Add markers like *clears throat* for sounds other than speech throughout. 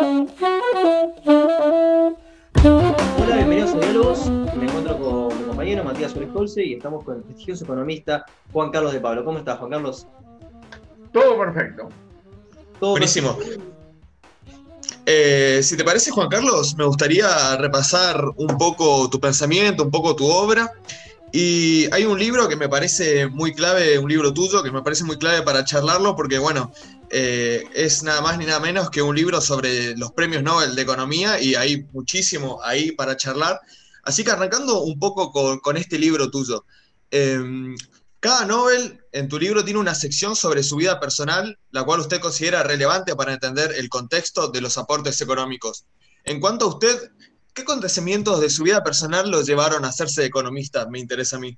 Hola, bienvenidos a Diálogos. Me encuentro con mi compañero Matías Colse y estamos con el prestigioso economista Juan Carlos de Pablo. ¿Cómo estás, Juan Carlos? Todo perfecto. ¿Todo Buenísimo. Eh, si te parece, Juan Carlos, me gustaría repasar un poco tu pensamiento, un poco tu obra. Y hay un libro que me parece muy clave, un libro tuyo, que me parece muy clave para charlarlo, porque bueno, eh, es nada más ni nada menos que un libro sobre los premios Nobel de Economía y hay muchísimo ahí para charlar. Así que arrancando un poco con, este libro tuyo. Em, cada Nobel en tu libro tiene una sección sobre su vida personal, la cual usted considera relevante para entender el contexto de los aportes económicos. En cuanto a usted, ¿qué acontecimientos de su vida personal lo llevaron a hacerse economista? Me interesa a mí.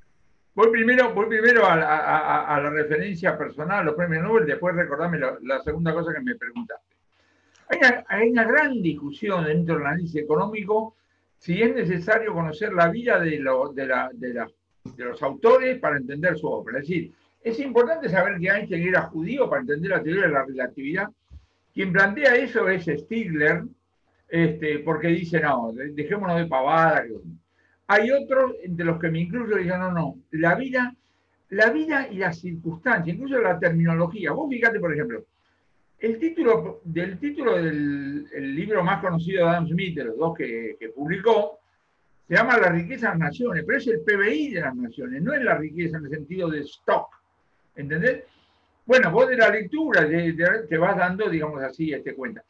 Voy primero, voy primero a, la referencia personal, los premios Nobel, después recordame la, segunda cosa que me preguntaste. Hay una, gran discusión dentro del análisis económico si es necesario conocer la vida de, de, la, de la de los autores para entender su obra. Es decir, es importante saber que Einstein era judío para entender la teoría de la relatividad. Quien plantea eso es Stigler, este, porque dice, no, dejémonos de pavada. Hay otros, entre los que me incluyo, dicen, no, no, la vida, la vida y las circunstancias, incluso la terminología. Vos fíjate, por ejemplo, el título del título del libro más conocido de Adam Smith, de los dos que publicó, se llama la riqueza de las naciones, pero es el PBI de las naciones, no es la riqueza en el sentido de stock. ¿Entendés? Bueno, vos de la lectura te vas dando, digamos así, este cuenta.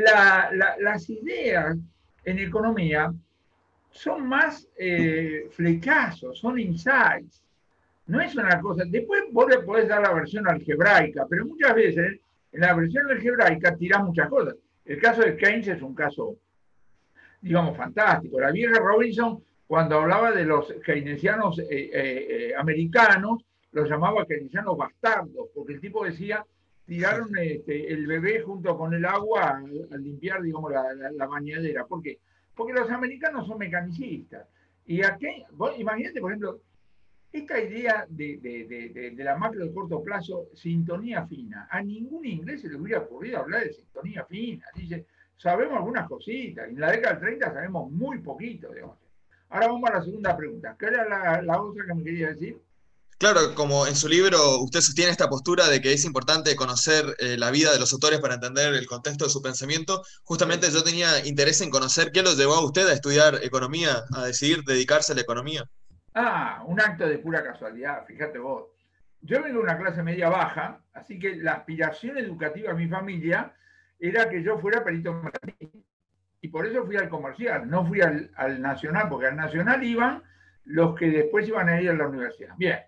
Las ideas en economía son más eh, son insights. No es una cosa. Después vos le podés dar la versión algebraica, pero muchas veces en la versión algebraica tirás muchas cosas. El caso de Keynes es un caso digamos, fantástico. La vieja Robinson, cuando hablaba de los keynesianos eh, eh, eh, americanos, los llamaba keynesianos bastardos, porque el tipo decía, tiraron este, el bebé junto con el agua al, limpiar, digamos, la, bañadera. ¿Por qué? Porque los americanos son mecanicistas. Y aquí, imagínate, por ejemplo, esta idea de, de, de, la macro de corto plazo, sintonía fina, a ningún inglés se le hubiera ocurrido hablar de sintonía fina. Dice, sabemos algunas cositas. En la década del 30 sabemos muy poquito, digamos. Ahora vamos a la segunda pregunta. ¿Qué era la, otra que me quería decir? Claro, como en su libro usted sostiene esta postura de que es importante conocer eh, la vida de los autores para entender el contexto de su pensamiento, justamente yo tenía interés en conocer qué lo llevó a usted a estudiar economía, a decidir dedicarse a la economía. Ah, un acto de pura casualidad, fíjate vos. Yo vengo de una clase media baja, así que la aspiración educativa de mi familia era que yo fuera perito Y por eso fui al comercial, no fui al, nacional, porque al nacional iban los que después iban a ir a la universidad. Bien,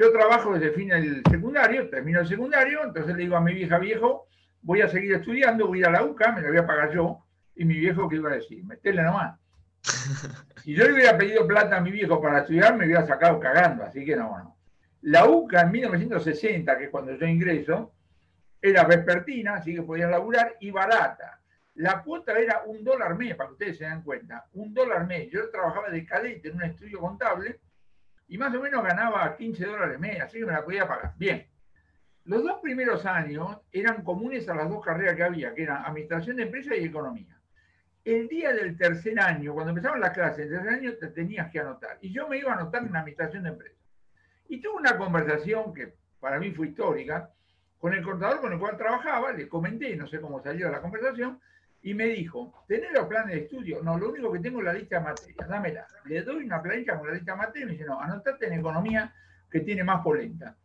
yo trabajo desde fin del secundario, termino el secundario, entonces le digo a mi vieja, viejo, voy a seguir estudiando, voy a ir a la UCA, me la voy a pagar yo. Y mi viejo, ¿qué iba a decir? Metele nomás. *laughs* Si yo le hubiera pedido plata a mi viejo para estudiar, me hubiera sacado cagando, así que no, no. La UCA en 1960, que es cuando yo ingreso, era vespertina, así que podían laburar, y barata. La cuota era un dólar mes, para que ustedes se den cuenta, un dólar mes. Yo trabajaba de cadete en un estudio contable y más o menos ganaba 15 dólares mes, así que me la podía pagar. Bien, los dos primeros años eran comunes a las dos carreras que había, que eran administración de empresas y economía. El día del tercer año, cuando empezaban las clases, el tercer año te tenías que anotar. Y yo me iba a anotar en administración de empresas. Y tuve una conversación que para mí fue histórica, con el contador con el cual trabajaba, le comenté, no sé cómo salió la conversación, y me dijo, ¿tenés los planes de estudio? No, lo único que tengo es la lista de materias, dámela. Le doy una plancha con la lista de materias y me dice, no, anotate en economía que tiene más polenta.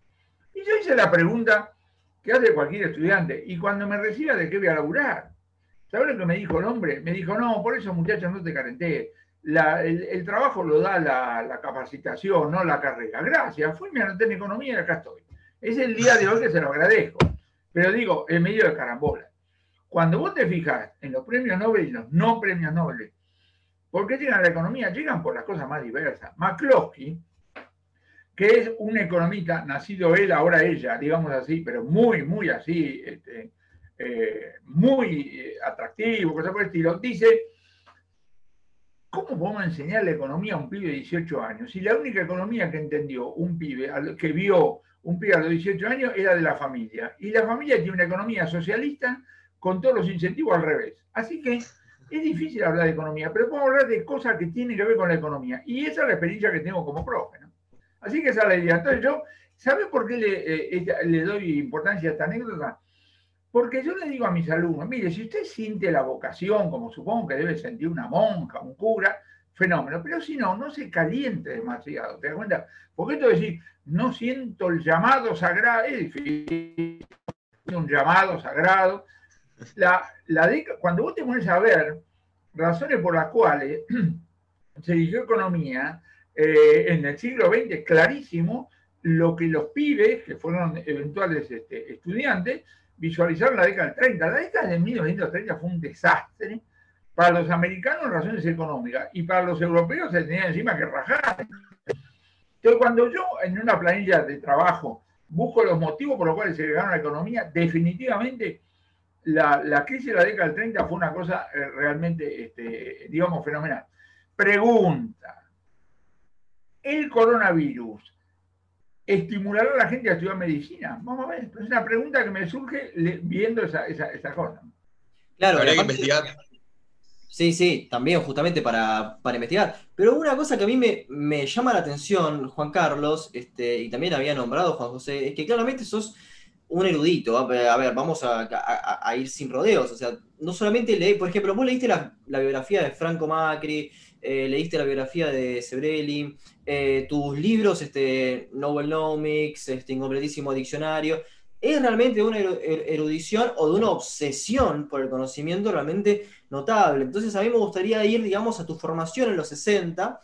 Y yo hice la pregunta que hace cualquier estudiante, y cuando me reciba, ¿de qué voy a laburar? ¿Sabes lo que me dijo el hombre? Me dijo, no, por eso muchachos no te carenté. el, trabajo lo da la, la, capacitación, no la carrera. Gracias, fui, me anoté en economía y acá estoy. Es el día de hoy que se lo agradezco. Pero digo, en medio de carambola. Cuando vos te fijas en los premios Nobel y los no premios Nobel, ¿por qué llegan a la economía? Llegan por las cosas más diversas. McCloskey, que es un economista, nacido él, ahora ella, digamos así, pero muy, muy así, este, eh, muy eh, atractivo, cosa por el estilo, dice, ¿cómo podemos enseñar la economía a un pibe de 18 años? Si la única economía que entendió un pibe, que vio un pibe de 18 años era de la familia. Y la familia tiene una economía socialista con todos los incentivos al revés. Así que es difícil hablar de economía, pero podemos hablar de cosas que tienen que ver con la economía. Y esa es la experiencia que tengo como profe. Así que esa es la idea. Entonces yo, ¿sabe por qué le, eh, le doy importancia a esta anécdota? Porque yo le digo a mis alumnos, mire, si usted siente la vocación, como supongo que debe sentir una monja, un cura, fenómeno. Pero si no, no se caliente demasiado, ¿te das cuenta? Porque esto de decir, no siento el llamado sagrado, es difícil, un llamado sagrado. La, la cuando vos te pones a ver razones por las cuales *clears throat* se eligió economía, eh, en el siglo XX, clarísimo, lo que los pibes, que fueron eventuales este, estudiantes, visualizaron la década del 30. La década de 1930 fue un desastre para los americanos razones económicas y para los europeos se tenía encima que rajar. Entonces, cuando yo en una planilla de trabajo busco los motivos por los cuales se llegaron a la economía, definitivamente la, crisis de la década del 30 fue una cosa eh, realmente, este, digamos, fenomenal. Pregunta, ¿el coronavirus estimulará a la gente a estudiar medicina? Vamos a ver, es una pregunta que me surge viendo esa, esa, cosa. Claro, habría que investigar. Sí, sí, también justamente para, investigar. Pero una cosa que a mí me, llama la atención, Juan Carlos, este, y también había nombrado Juan José, es que claramente sos un erudito. A ver, vamos a, ir sin rodeos. O sea, no solamente leí, por ejemplo, vos leíste la, biografía de Franco Macri, eh, leíste la biografía de Sebrelli, eh, tus libros, este, Novelnomics, este incompletísimo diccionario es realmente una er-, erudición o de una obsesión por el conocimiento realmente notable. Entonces a mí me gustaría ir, digamos, a tu formación en los 60,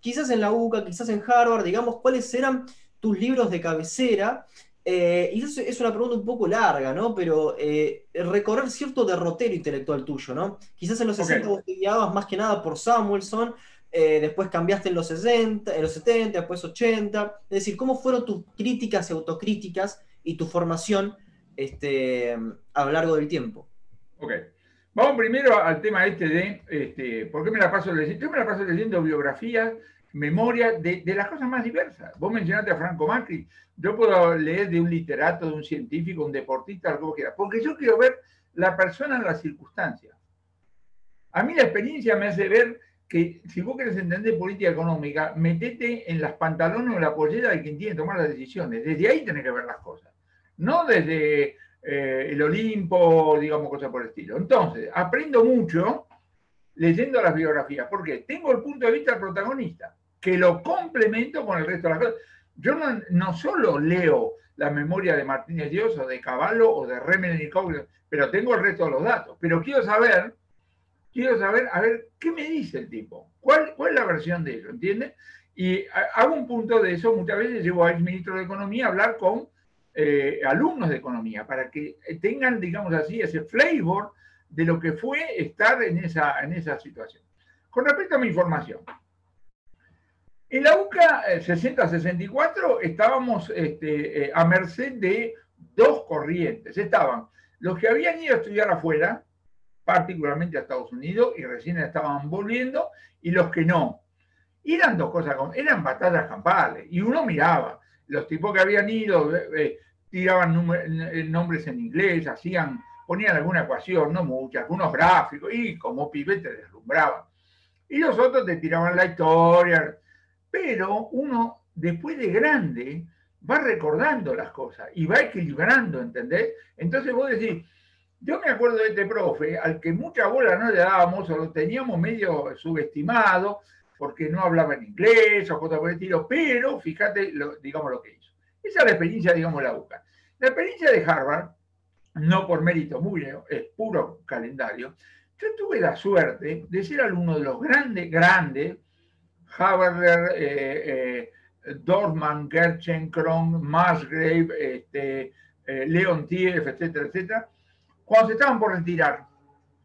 quizás en la UCA, quizás en Harvard, digamos, cuáles eran tus libros de cabecera. Eh, y eso es una pregunta un poco larga, ¿no? Pero eh, recorrer cierto derrotero intelectual tuyo, ¿no? Quizás en los 60 vos te guiabas más que nada por Samuelson, eh, después cambiaste en los 60, en los 70, después 80. Es decir, ¿cómo fueron tus críticas y autocríticas y tu formación este, a lo largo del tiempo. Ok. Vamos primero al tema este de este, por qué me la paso leyendo. Yo me la paso leyendo biografías, memoria de, las cosas más diversas. Vos mencionaste a Franco Macri. Yo puedo leer de un literato, de un científico, un deportista, algo que quiera. Porque yo quiero ver la persona en las circunstancias. A mí la experiencia me hace ver que si vos querés entender política económica, metete en las pantalones o la pollera de quien tiene que tomar las decisiones. Desde ahí tenés que ver las cosas no desde eh, el Olimpo, digamos, cosas por el estilo. Entonces, aprendo mucho leyendo las biografías, porque tengo el punto de vista del protagonista, que lo complemento con el resto de las cosas. Yo no, solo leo la memoria de Martínez Dios o de Caballo o de Remen pero tengo el resto de los datos. Pero quiero saber, quiero saber, a ver, ¿qué me dice el tipo? ¿Cuál, cuál es la versión de eso? ¿Entiendes? Y hago un punto de eso, muchas veces llevo al ministro de Economía a hablar con eh, alumnos de economía, para que tengan, digamos así, ese flavor de lo que fue estar en esa, en esa situación. Con respecto a mi información, en la UCA 60-64 eh, estábamos este, eh, a merced de dos corrientes. Estaban los que habían ido a estudiar afuera, particularmente a Estados Unidos, y recién estaban volviendo, y los que no. eran dos cosas, eran batallas campales, y uno miraba, los tipos que habían ido, tiraban eh, nombres en inglés, hacían, ponían alguna ecuación, no mucha, algunos gráficos, y como pibe te deslumbraban. Y los otros te tiraban la historia, pero uno después de grande va recordando las cosas y va equilibrando, ¿entendés? Entonces vos decís, yo me acuerdo de este profe, al que mucha bola no le dábamos o lo teníamos medio subestimado porque no hablaba en inglés o cosas por el estilo, pero fíjate, digamos, lo que hizo. Esa es la experiencia, digamos, la UCA. La experiencia de Harvard, no por mérito muy, es puro calendario. Yo tuve la suerte de ser alumno de los grandes, grandes, Harvard, eh, eh, Dorman, Gerchen, Kron, Musgrave, este, eh, Leon Tief, etcétera, etcétera, cuando se estaban por retirar.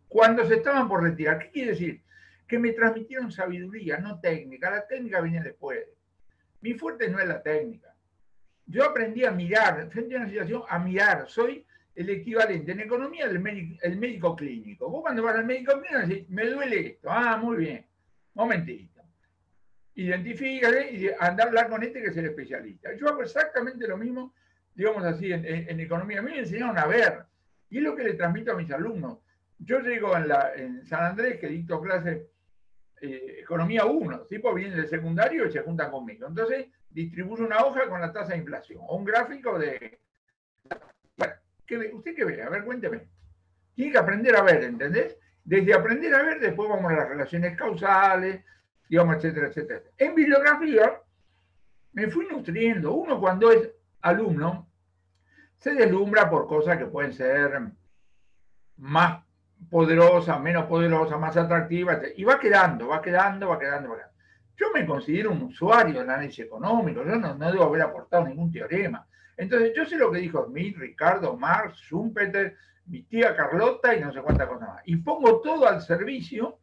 Cuando se estaban por retirar, ¿qué quiere decir? Que me transmitieron sabiduría, no técnica. La técnica venía después. Mi fuerte no es la técnica yo aprendí a mirar, frente a una situación, a mirar. Soy el equivalente en economía del médico, el médico clínico. Vos cuando vas al médico clínico decís, me duele esto. Ah, muy bien. Momentito. Identifícale y anda a hablar con este que es el especialista. Yo hago exactamente lo mismo, digamos así, en, economía. A mí me enseñaron a ver. Y es lo que le transmito a mis alumnos. Yo llego en, San Andrés, que dicto clase eh, Economía 1, tipo vienen del secundario y se juntan conmigo. Entonces, distribuyo una hoja con la tasa de inflación, o un gráfico de... Bueno, ¿usted qué ve? A ver, cuénteme. Tiene que aprender a ver, ¿entendés? Desde aprender a ver, después vamos a las relaciones causales, digamos, etcétera, etcétera. En bibliografía me fui nutriendo. Uno cuando es alumno se deslumbra por cosas que pueden ser más poderosas, menos poderosas, más atractivas, y va quedando, va quedando, va quedando, quedando. Yo me considero un usuario del análisis económico, yo no, no, debo haber aportado ningún teorema. Entonces, yo sé lo que dijo Smith, Ricardo, Marx, Schumpeter, mi tía Carlota y no sé cuántas cosas más. Y pongo todo al servicio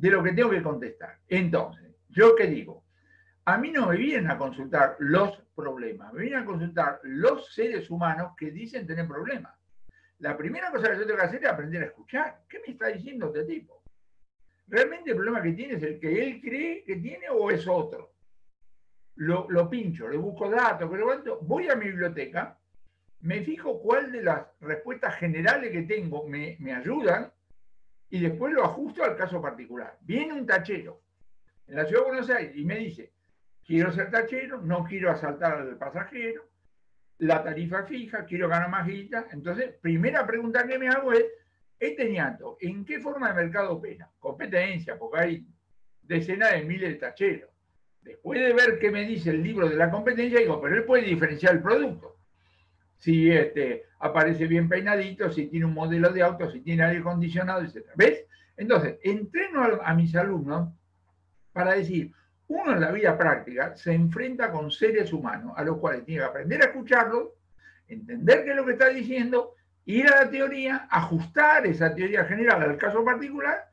de lo que tengo que contestar. Entonces, ¿yo qué digo? A mí no me vienen a consultar los problemas, me vienen a consultar los seres humanos que dicen tener problemas. La primera cosa que yo tengo que hacer es aprender a escuchar. ¿Qué me está diciendo este tipo? ¿Realmente el problema que tiene es el que él cree que tiene o es otro? Lo, pincho, le busco datos, pero voy a mi biblioteca, me fijo cuál de las respuestas generales que tengo me ayudan y después lo ajusto al caso particular. Viene un tachero en la ciudad de Buenos Aires y me dice, quiero ser tachero, no quiero asaltar al pasajero, la tarifa fija, quiero ganar más guita. Entonces, primera pregunta que me hago es, este ñato, ¿en qué forma de mercado opera? Competencia, porque hay decenas de miles de tacheros. Después de ver qué me dice el libro de la competencia, digo, pero él puede diferenciar el producto. Si este, aparece bien peinadito, si tiene un modelo de auto, si tiene aire acondicionado, etc. ¿Ves? Entonces, entreno a, a mis alumnos para decir, uno en la vida práctica se enfrenta con seres humanos a los cuales tiene que aprender a escucharlos, entender qué es lo que está diciendo, ir a la teoría, ajustar esa teoría general al caso particular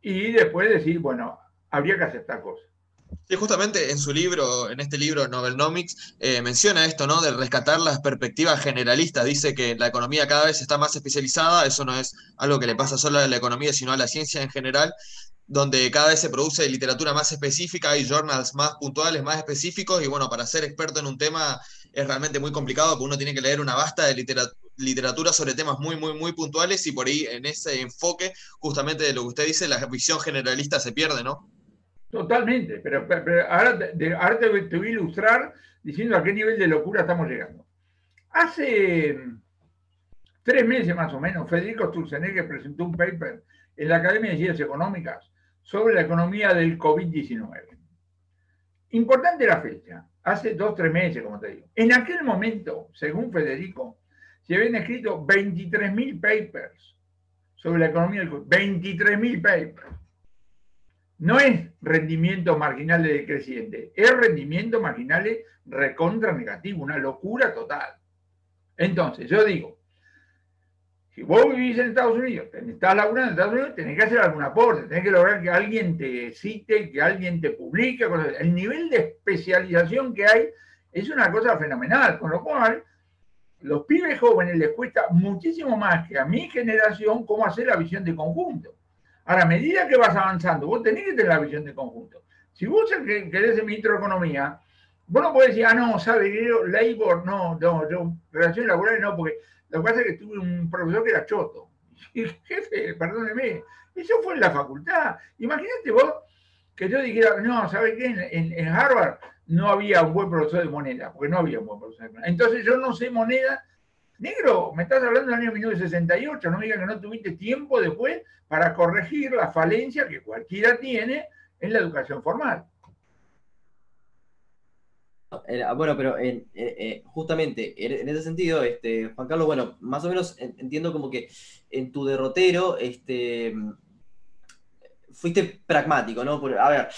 y después decir, bueno, habría que aceptar cosas. Sí, justamente en su libro, en este libro Novelnomics, eh, menciona esto, ¿no? De rescatar las perspectivas generalistas. Dice que la economía cada vez está más especializada, eso no es algo que le pasa solo a la economía, sino a la ciencia en general, donde cada vez se produce literatura más específica, hay journals más puntuales, más específicos, y bueno, para ser experto en un tema es realmente muy complicado, porque uno tiene que leer una vasta de literatura sobre temas muy, muy, muy puntuales, y por ahí en ese enfoque, justamente de lo que usted dice, la visión generalista se pierde, ¿no? Totalmente, pero, ahora, te, voy a ilustrar diciendo a qué nivel de locura estamos llegando. Hace tres meses más o menos, Federico Sturzenegger presentó un paper en la Academia de Ciencias Económicas sobre la economía del COVID-19. Importante la fecha, hace dos, tres meses, como te digo. En aquel momento, según Federico, se habían escrito 23.000 papers sobre la economía del COVID. 23.000 papers. No es rendimiento marginal de decreciente, es rendimiento marginal recontra negativo, una locura total. Entonces, yo digo, si vos vivís en Estados Unidos, estás laburando en Estados Unidos, tenés que hacer algún aporte, tenés que lograr que alguien te cite, que alguien te publique. El nivel de especialización que hay es una cosa fenomenal, con lo cual los pibes jóvenes les cuesta muchísimo más que a mi generación cómo hacer la visión de conjunto. Ahora, a medida que vas avanzando, vos tenés que tener la visión de conjunto. Si vos querés ser ministro de Economía, vos no podés decir, ah, no, sabe, yo, labor, no, no, yo, relaciones laborales no, porque lo que pasa es que tuve un profesor que era choto. *laughs* Y jefe, perdóneme, eso fue en la facultad. Imagínate vos que yo dijera, no, ¿sabes qué? En, Harvard no había un buen profesor de moneda, porque no había un buen profesor de moneda. Entonces yo no sé moneda. Negro, me estás hablando del año 1968, no me digas que no tuviste tiempo después para corregir la falencia que cualquiera tiene en la educación formal. Bueno, pero en, eh, justamente en ese sentido, este, Juan Carlos, bueno, más o menos entiendo como que en tu derrotero este, fuiste pragmático, ¿no? a ver,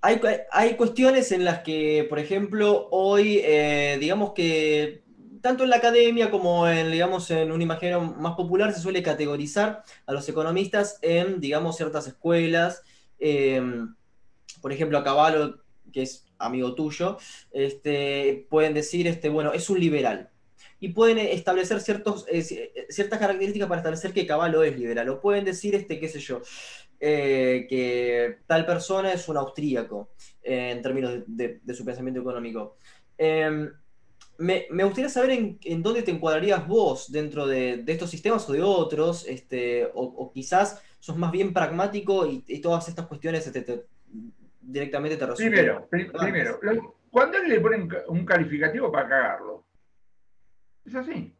hay, hay, cuestiones en las que, por ejemplo, hoy, eh, digamos que tanto en la academia como en, digamos, en un imaginario más popular se suele categorizar a los economistas en, digamos, ciertas escuelas. Eh, por ejemplo, a Caballo, que es amigo tuyo, este, pueden decir, este, bueno, es un liberal. Y pueden establecer ciertos, eh, eh, ciertas características para establecer que Caballo es liberal. O pueden decir, este, qué sé yo, eh, que tal persona es un austríaco en términos de, su pensamiento económico. Me, gustaría saber en, dónde te encuadrarías vos dentro de, estos sistemas o de otros, este, o, quizás sos más bien pragmático y, todas estas cuestiones este, directamente te resultan. Primero, primero, cuando le ponen un calificativo para cagarlo, es así.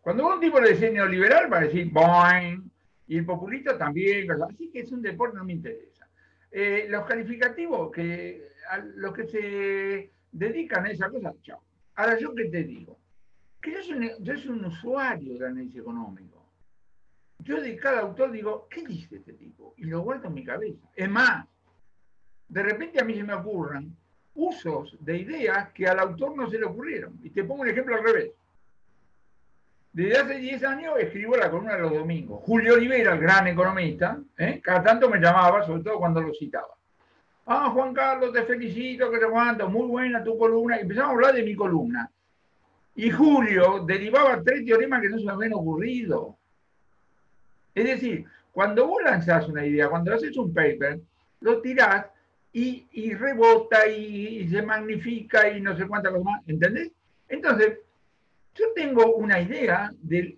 Cuando un tipo de diseño liberal va a decir boing, y el populista también, así que es un deporte, no me interesa. Eh, los calificativos, que a los que se dedican a esa cosa, chao. Ahora, yo qué te digo, que yo soy, un usuario del análisis económico. Yo de cada autor digo, ¿qué dice este tipo? Y lo guardo en mi cabeza. Es más, de repente a mí se me ocurran usos de ideas que al autor no se le ocurrieron. Y te pongo un ejemplo al revés. Desde hace 10 años escribo la columna de los domingos. Julio Olivera, el gran economista, ¿eh? cada tanto me llamaba, sobre todo cuando lo citaba. Ah, Juan Carlos, te felicito, que te aguanto, muy buena tu columna. Y empezamos a hablar de mi columna. Y Julio derivaba tres teoremas que no se me habían ocurrido. Es decir, cuando vos lanzás una idea, cuando haces un paper, lo tirás y, rebota y, se magnifica y no sé cuántas cosas más, ¿entendés? Entonces, yo tengo una idea del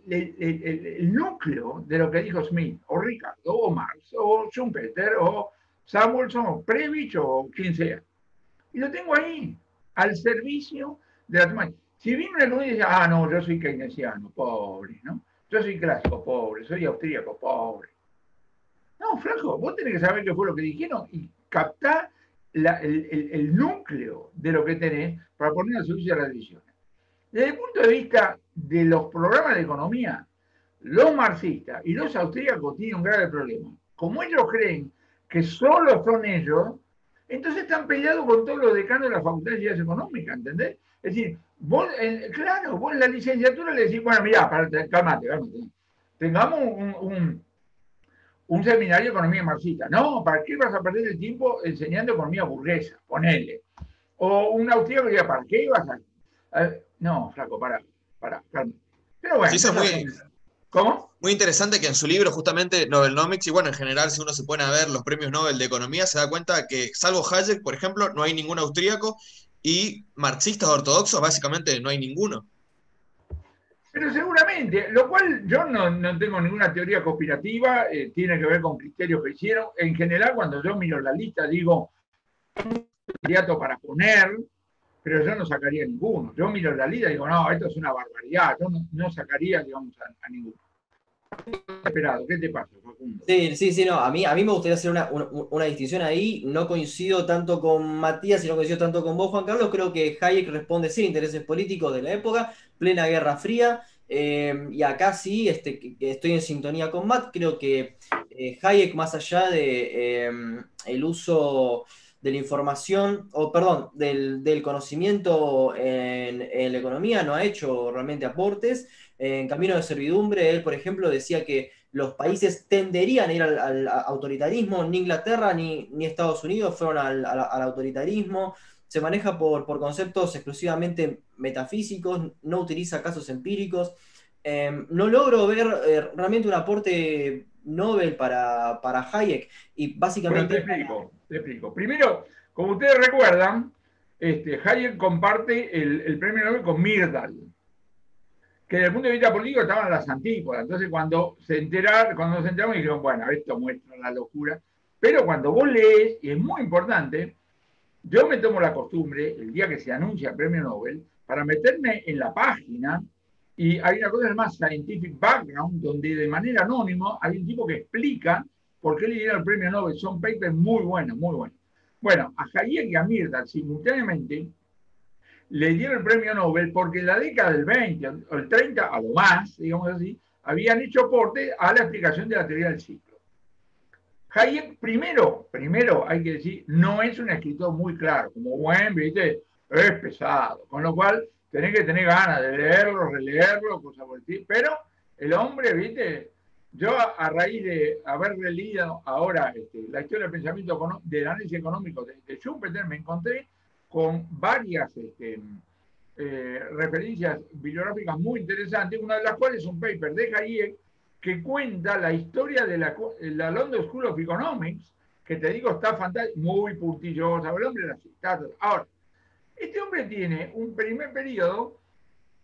núcleo de lo que dijo Smith, o Ricardo, o Marx, o Schumpeter, o Samuelson, o Previch, o quien sea. Y lo tengo ahí, al servicio de las demás. Si viene una y dice, ah, no, yo soy keynesiano, pobre, ¿no? Yo soy clásico, pobre, soy austríaco, pobre. No, flaco, vos tenés que saber qué fue lo que dijeron y captar el, núcleo de lo que tenés para poner a servicio de las decisiones. Desde el punto de vista de los programas de economía, los marxistas y los austríacos tienen un grave problema. Como ellos creen que solo son ellos, entonces están peleados con todos los decanos de la Facultad de Ciencias Económicas, ¿entendés? Es decir, vos, claro, vos en la licenciatura le decís, bueno, mira, cálmate, cálmate. Tengamos un un seminario de economía marxista. No, ¿para qué vas a perder el tiempo enseñando economía burguesa? Ponele. O un austríaco que diga, ¿para qué vas a...? no, flaco, para, para, Pero bueno. Sí, muy, ¿Cómo? Muy interesante que en su libro, justamente, Nobelnomics, y bueno, en general, si uno se pone a ver los premios Nobel de Economía, se da cuenta que, salvo Hayek, por ejemplo, no hay ningún austríaco, y marxistas ortodoxos, básicamente, no hay ninguno. Pero seguramente, lo cual yo no, tengo ninguna teoría conspirativa, eh, tiene que ver con criterios que hicieron. En general, cuando yo miro la lista, digo, un candidato para poner, pero yo no sacaría ninguno. Yo miro la lista y digo, no, esto es una barbaridad, yo no, sacaría, digamos, a, ninguno. Esperado, ¿qué te pasa? Sí, sí, sí, no, a mí, a mí me gustaría hacer una, una, distinción ahí, no coincido tanto con Matías y no coincido tanto con vos, Juan Carlos, creo que Hayek responde sí intereses políticos de la época, plena Guerra Fría. Eh, y acá sí, este, estoy en sintonía con Matt. Creo que eh, Hayek, más allá de el uso de la información, o perdón, del, conocimiento en, la economía, no ha hecho realmente aportes. En Camino de Servidumbre, él, por ejemplo, decía que los países tenderían a ir al, autoritarismo, ni Inglaterra ni, Estados Unidos fueron al, autoritarismo se maneja por, conceptos exclusivamente metafísicos, no utiliza casos empíricos. Em, no logro ver eh, realmente un aporte Nobel para, para Hayek y básicamente... te explico, te explico. Primero, como ustedes recuerdan, este, Hayek comparte el, premio Nobel con Myrdal, que desde el punto de vista político estaban las antípodas. Entonces, cuando se enteraron, cuando nos enteramos, dijeron, bueno, esto muestra la locura. Pero cuando vos lees, y es muy importante, yo me tomo la costumbre, el día que se anuncia el premio Nobel, para meterme en la página y hay una cosa más Scientific Background, donde de manera anónima hay un tipo que explica por qué le dieron el premio Nobel. Son papers muy buenos, muy buenos. Bueno, a Hayek y a Myrdal simultáneamente le dieron el premio Nobel porque en la década del 20 o el 30, a lo más, digamos así, habían hecho aporte a la explicación de la teoría del ciclo. Hayek, primero, primero hay que decir, no es un escritor muy claro, como buen, viste, es pesado, con lo cual tenés que tener ganas de leerlo, releerlo, cosas por el pero el hombre, viste, yo a, raíz de haber leído ahora este, la historia del pensamiento del análisis económico de, Schumpeter, me encontré con varias este, eh, referencias bibliográficas muy interesantes, una de las cuales es un paper de Hayek que cuenta la historia de la, la, London School of Economics, que te digo está fantástico, muy puntillosa, el hombre la Ahora, este hombre tiene un primer periodo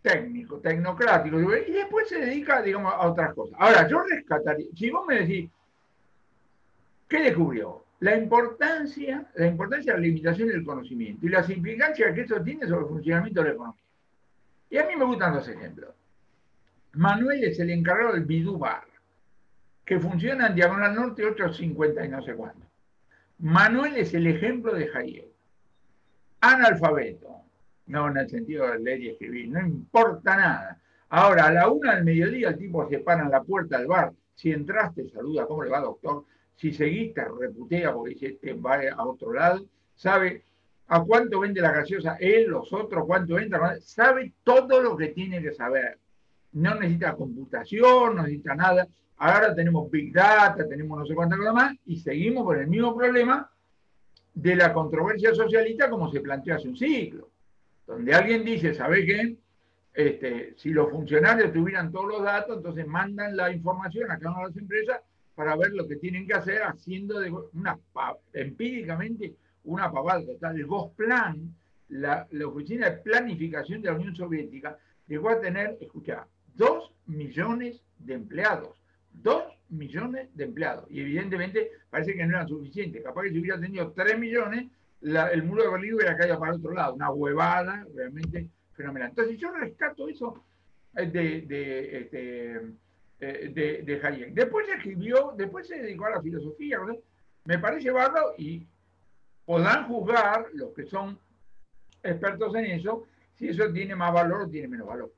técnico, tecnocrático, y después se dedica, digamos, a otras cosas. Ahora, yo rescataría, si vos me decís, ¿qué descubrió? La importancia, la importancia de la limitación del conocimiento y las implicancias que eso tiene sobre el funcionamiento de la economía. Y a mí me gustan dos ejemplos. Manuel es el encargado del Bidú Bar, que funciona en Diagonal Norte 850 y no sé cuándo. Manuel es el ejemplo de Hayek. Analfabeto, no en el sentido de leer y escribir, no importa nada. Ahora, a la una del mediodía el tipo se para en la puerta del bar. Si entraste, saluda, ¿cómo le va, doctor? Si seguiste, reputea porque dice, este va a otro lado. Sabe a cuánto vende la gaseosa él, los otros, cuánto entra. Sabe todo lo que tiene que saber. No necesita computación, no necesita nada. Ahora tenemos Big Data, tenemos no sé cuántas cosas más, y seguimos con el mismo problema de la controversia socialista como se planteó hace un siglo donde alguien dice, ¿sabe qué? Este, si los funcionarios tuvieran todos los datos, entonces mandan la información a cada una de las empresas para ver lo que tienen que hacer, haciendo empíricamente una pavada total. El Gosplan, la, la Oficina de Planificación de la Unión Soviética, llegó a tener, escucha, dos millones de empleados. Dos millones de empleados. Y evidentemente parece que no eran suficientes. Capaz que si hubiera tenido tres millones, el muro de Berlín hubiera caído para otro lado, una huevada realmente fenomenal. Entonces yo rescato eso eh, de, de, este, eh, de, Hayek. Después escribió, después se dedicó a la filosofía, me parece bárbaro y podrán juzgar los que son expertos en eso si eso tiene más valor o tiene menos valor.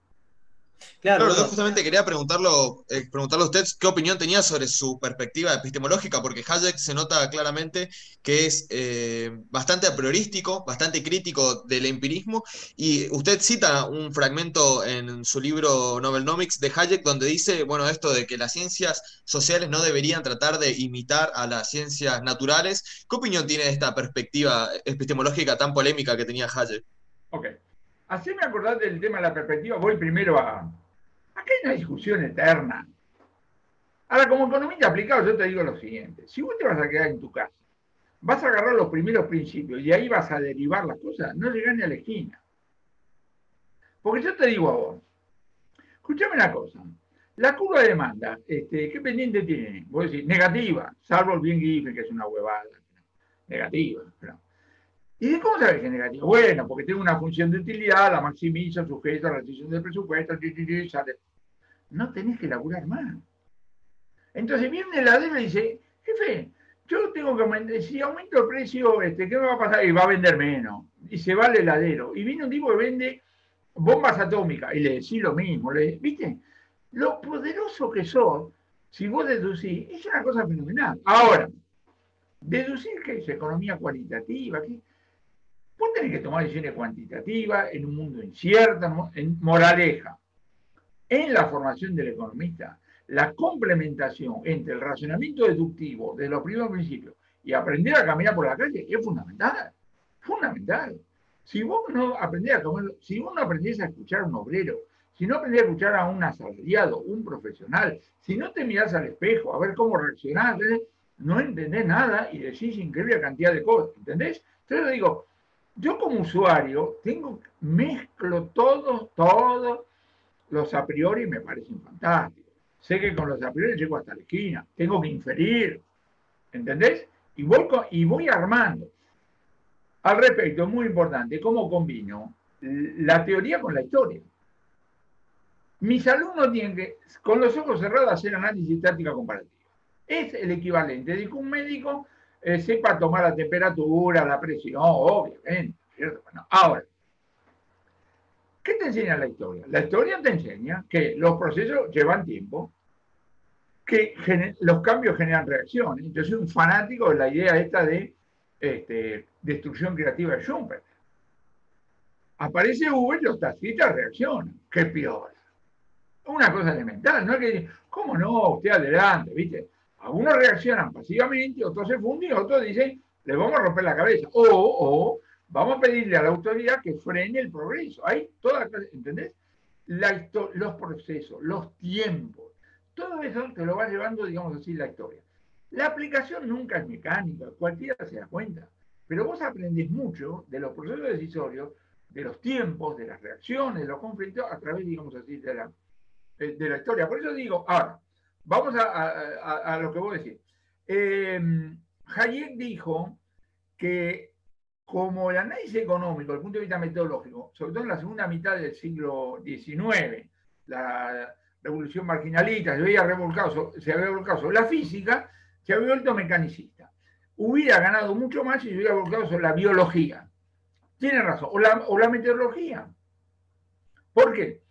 Claro, yo justamente quería preguntarlo, eh, preguntarle a usted qué opinión tenía sobre su perspectiva epistemológica, porque Hayek se nota claramente que es eh, bastante a priorístico, bastante crítico del empirismo, y usted cita un fragmento en su libro Novelnomics de Hayek donde dice, bueno, esto de que las ciencias sociales no deberían tratar de imitar a las ciencias naturales. ¿Qué opinión tiene de esta perspectiva epistemológica tan polémica que tenía Hayek? Ok. Haceme acordar del tema de la perspectiva, voy primero a... Aquí hay una discusión eterna. Ahora, como economista aplicado, yo te digo lo siguiente. Si vos te vas a quedar en tu casa, vas a agarrar los primeros principios y ahí vas a derivar las cosas, no llegas ni a la esquina. Porque yo te digo a vos, escúchame una cosa, la curva de demanda, este, ¿qué pendiente tiene? Vos decís, negativa, salvo el bien Giffen, que es una huevada. Negativa. ¿Y cómo sabes que es? Bueno, porque tiene una función de utilidad, la maximiza, sujeta a la decisión del presupuesto. No tenés que laburar más. Entonces viene el ladero y dice, jefe, yo tengo que aumentar, si aumento el precio, este, ¿qué me va a pasar? Y va a vender menos. Y se va al heladero. Y viene un tipo que vende bombas atómicas y le decís lo mismo. ¿Viste? Lo poderoso que sos, si vos deducís, es una cosa fenomenal. Ahora, deducir que es economía cualitativa, que Vos tenés que tomar decisiones cuantitativas en un mundo incierto, en moraleja. En la formación del economista, la complementación entre el razonamiento deductivo de los primeros principios y aprender a caminar por la calle es fundamental. Fundamental. Si vos no aprendés a si vos no aprendés a escuchar a un obrero, si no aprendés a escuchar a un asalariado, un profesional, si no te mirás al espejo a ver cómo reaccionar, no entendés nada y decís increíble cantidad de cosas, ¿entendés? Entonces digo, yo como usuario tengo, mezclo todos, todos los a priori me parecen fantásticos. Sé que con los a priori llego hasta la esquina, tengo que inferir, ¿entendés? Y voy, y voy armando. Al respecto, muy importante, ¿cómo combino la teoría con la historia? Mis alumnos tienen que, con los ojos cerrados, hacer análisis táctica comparativa. Es el equivalente de que un médico eh, sepa tomar la temperatura, la presión, obviamente. Bueno, ahora, ¿qué te enseña la historia? La historia te enseña que los procesos llevan tiempo, que los cambios generan reacciones. Yo soy un fanático de la idea esta de este, destrucción creativa de Schumpeter. Aparece Uber y los taxistas reaccionan. ¡Qué peor! Una cosa elemental, no que, ¿cómo no? Usted adelante, ¿viste? Algunos reaccionan pasivamente, otros se funden y otros dicen, le vamos a romper la cabeza. O, vamos a pedirle a la autoridad que frene el progreso. Hay toda ¿entendés? los procesos, los tiempos, todo eso te lo va llevando, digamos así, la historia. La aplicación nunca es mecánica, cualquiera se da cuenta, pero vos aprendés mucho de los procesos decisorios de los tiempos, de las reacciones, de los conflictos, a través, digamos así, de la, de la historia. Por eso digo, ahora, vamos a, lo que voy a decir. Eh, Hayek dijo que como el análisis económico, desde el punto de vista metodológico, sobre todo en la segunda mitad del siglo XIX, la revolución marginalista se había revolcado, se había revolcado sobre la física, se había vuelto mecanicista. Hubiera ganado mucho más si se hubiera volcado sobre la biología. Tiene razón. O la, o la meteorología. ¿Por qué?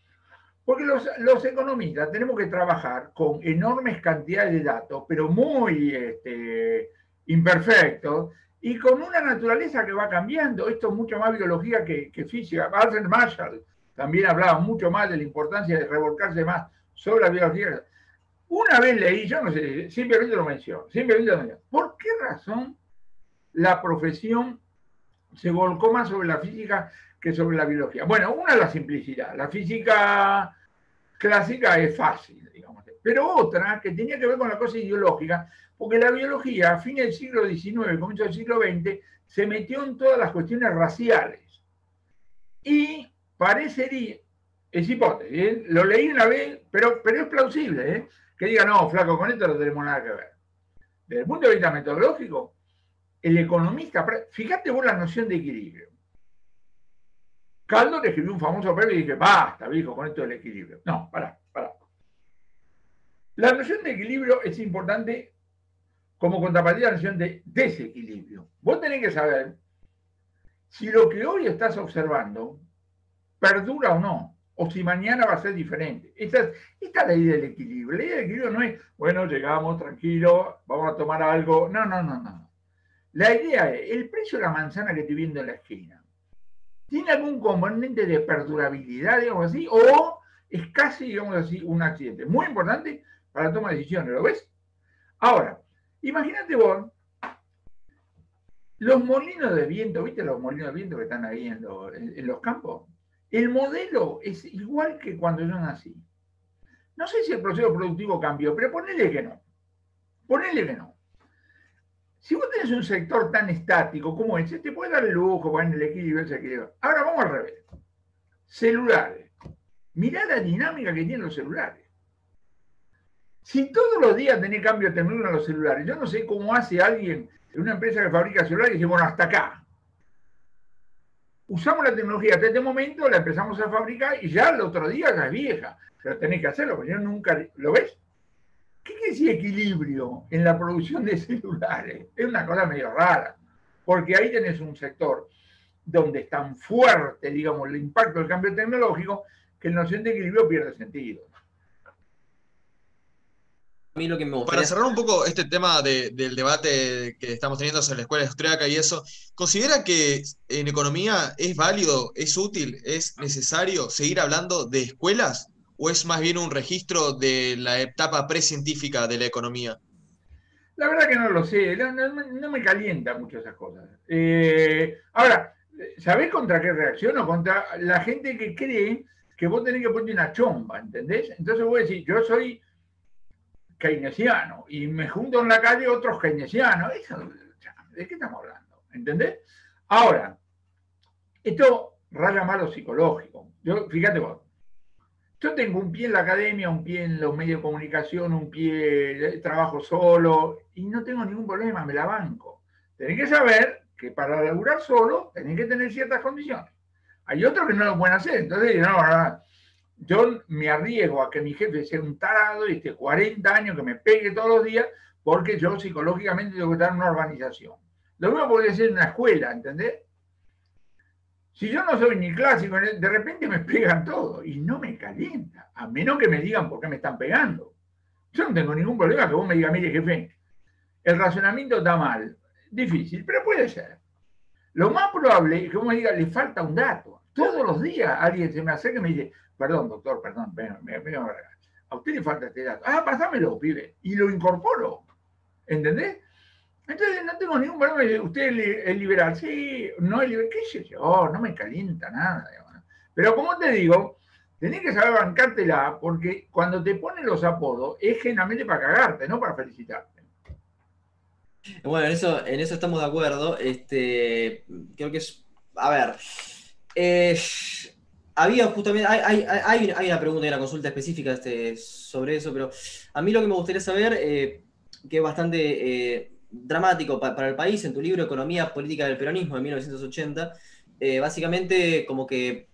Porque los, economistas tenemos que trabajar con enormes cantidades de datos, pero muy este, imperfectos, y con una naturaleza que va cambiando. Esto es mucho más biología que, física. Arthur Marshall también hablaba mucho más de la importancia de revolcarse más sobre la biología. Una vez leí, yo no sé, simplemente lo menciono, simplemente lo menciono. ¿Por qué razón la profesión se volcó más sobre la física que sobre la biología? Bueno, una es la simplicidad. La física clásica es fácil, digamos. Pero otra que tenía que ver con la cosa ideológica, porque la biología, a fines del siglo XIX, comienzo del siglo XX, se metió en todas las cuestiones raciales. Y parecería, es hipótesis, ¿eh? lo leí una vez, pero, pero es plausible, ¿eh? que diga, no, flaco, con esto no tenemos nada que ver. Desde el punto de vista metodológico, el economista, fíjate vos la noción de equilibrio. Caldo escribió un famoso paper y dije, basta, viejo, con esto del equilibrio. No, pará, pará. La noción de equilibrio es importante como contrapartida a la noción de desequilibrio. Vos tenés que saber si lo que hoy estás observando perdura o no, o si mañana va a ser diferente. Esta, es la idea del equilibrio. La idea del equilibrio no es, bueno, llegamos, tranquilo, vamos a tomar algo. No, no, no, no. La idea es, el precio de la manzana que estoy viendo en la esquina, ¿tiene algún componente de perdurabilidad, digamos así, o es casi, digamos así, un accidente? Muy importante para la toma de decisiones, ¿lo ves? Ahora, Imagínate vos, los molinos de viento, ¿viste los molinos de viento que están ahí en, los campos? El modelo es igual que cuando yo nací. No sé si el proceso productivo cambió, pero ponele que no. Ponele que no. Si vos tenés un sector tan estático como ese, te puede dar el lujo, en el equilibrio, ese equilibrio. Ahora vamos al revés. Celulares. Mirá la dinámica que tienen los celulares. Si todos los días tenés cambio tecnológico en los celulares, yo no sé cómo hace alguien en una empresa que fabrica celulares y dice, bueno, hasta acá. Usamos la tecnología hasta este momento, la empezamos a fabricar y ya el otro día ya es vieja. Pero tenés que hacerlo, porque yo nunca. ¿Lo ves? ¿Qué quiere decir equilibrio en la producción de celulares? Es una cosa medio rara, porque ahí tenés un sector donde es tan fuerte, digamos, el impacto del cambio tecnológico, que el noción de equilibrio pierde sentido lo que me Para cerrar un poco este tema del debate que estamos teniendo sobre la escuela austríaca y eso, ¿considera que en economía es válido, es útil, es necesario seguir hablando de escuelas? ¿O es más bien un registro de la etapa precientífica de la economía? La verdad que no lo sé, no, me calienta mucho esas cosas. Eh, ahora, ¿sabés contra qué reacciono? Contra la gente que cree que vos tenés que poner una chomba, ¿entendés? Entonces voy a decir, yo soy keynesiano y me junto en la calle otros keynesianos. ¿De qué estamos hablando? ¿Entendés? Ahora, esto raya más lo psicológico. Yo, fíjate vos, yo tengo un pie en la academia, un pie en los medios de comunicación, un pie de trabajo solo y no tengo ningún problema, me la banco. Tenés que saber que para laburar solo tenés que tener ciertas condiciones. Hay otros que no lo pueden hacer, entonces no, no, yo me arriesgo a que mi jefe sea un tarado y esté 40 años, que me pegue todos los días, porque yo psicológicamente tengo que estar en una organización. Lo mismo podría ser en una escuela, ¿entendés? Si yo no soy ni clásico, de repente me pegan todo y no me calienta, a menos que me digan por qué me están pegando. Yo no tengo ningún problema que vos me digas, mire jefe, el razonamiento está mal. Difícil, pero puede ser. Lo más probable es que vos me digas, le falta un dato. Todos los días alguien se me acerca y me dice, perdón, doctor, perdón, a usted le falta este dato. Ah, pasámelo, pibe. Y lo incorporo. ¿Entendés? Entonces no tengo ningún problema. Usted es liberal. Sí, no es liberal. ¿Qué yo? No me calienta nada. Pero como te digo, tenés que saber bancártela porque cuando te ponen los apodos es generalmente para cagarte, no para felicitarte. Bueno, en eso, en eso estamos de acuerdo. Este, creo que es. A ver Eh, había justamente, hay, hay, una pregunta y una consulta específica este, sobre eso, pero a mí lo que me gustaría saber, eh, que es bastante eh, dramático para, el país, en tu libro Economía Política del Peronismo de 1980, básicamente como que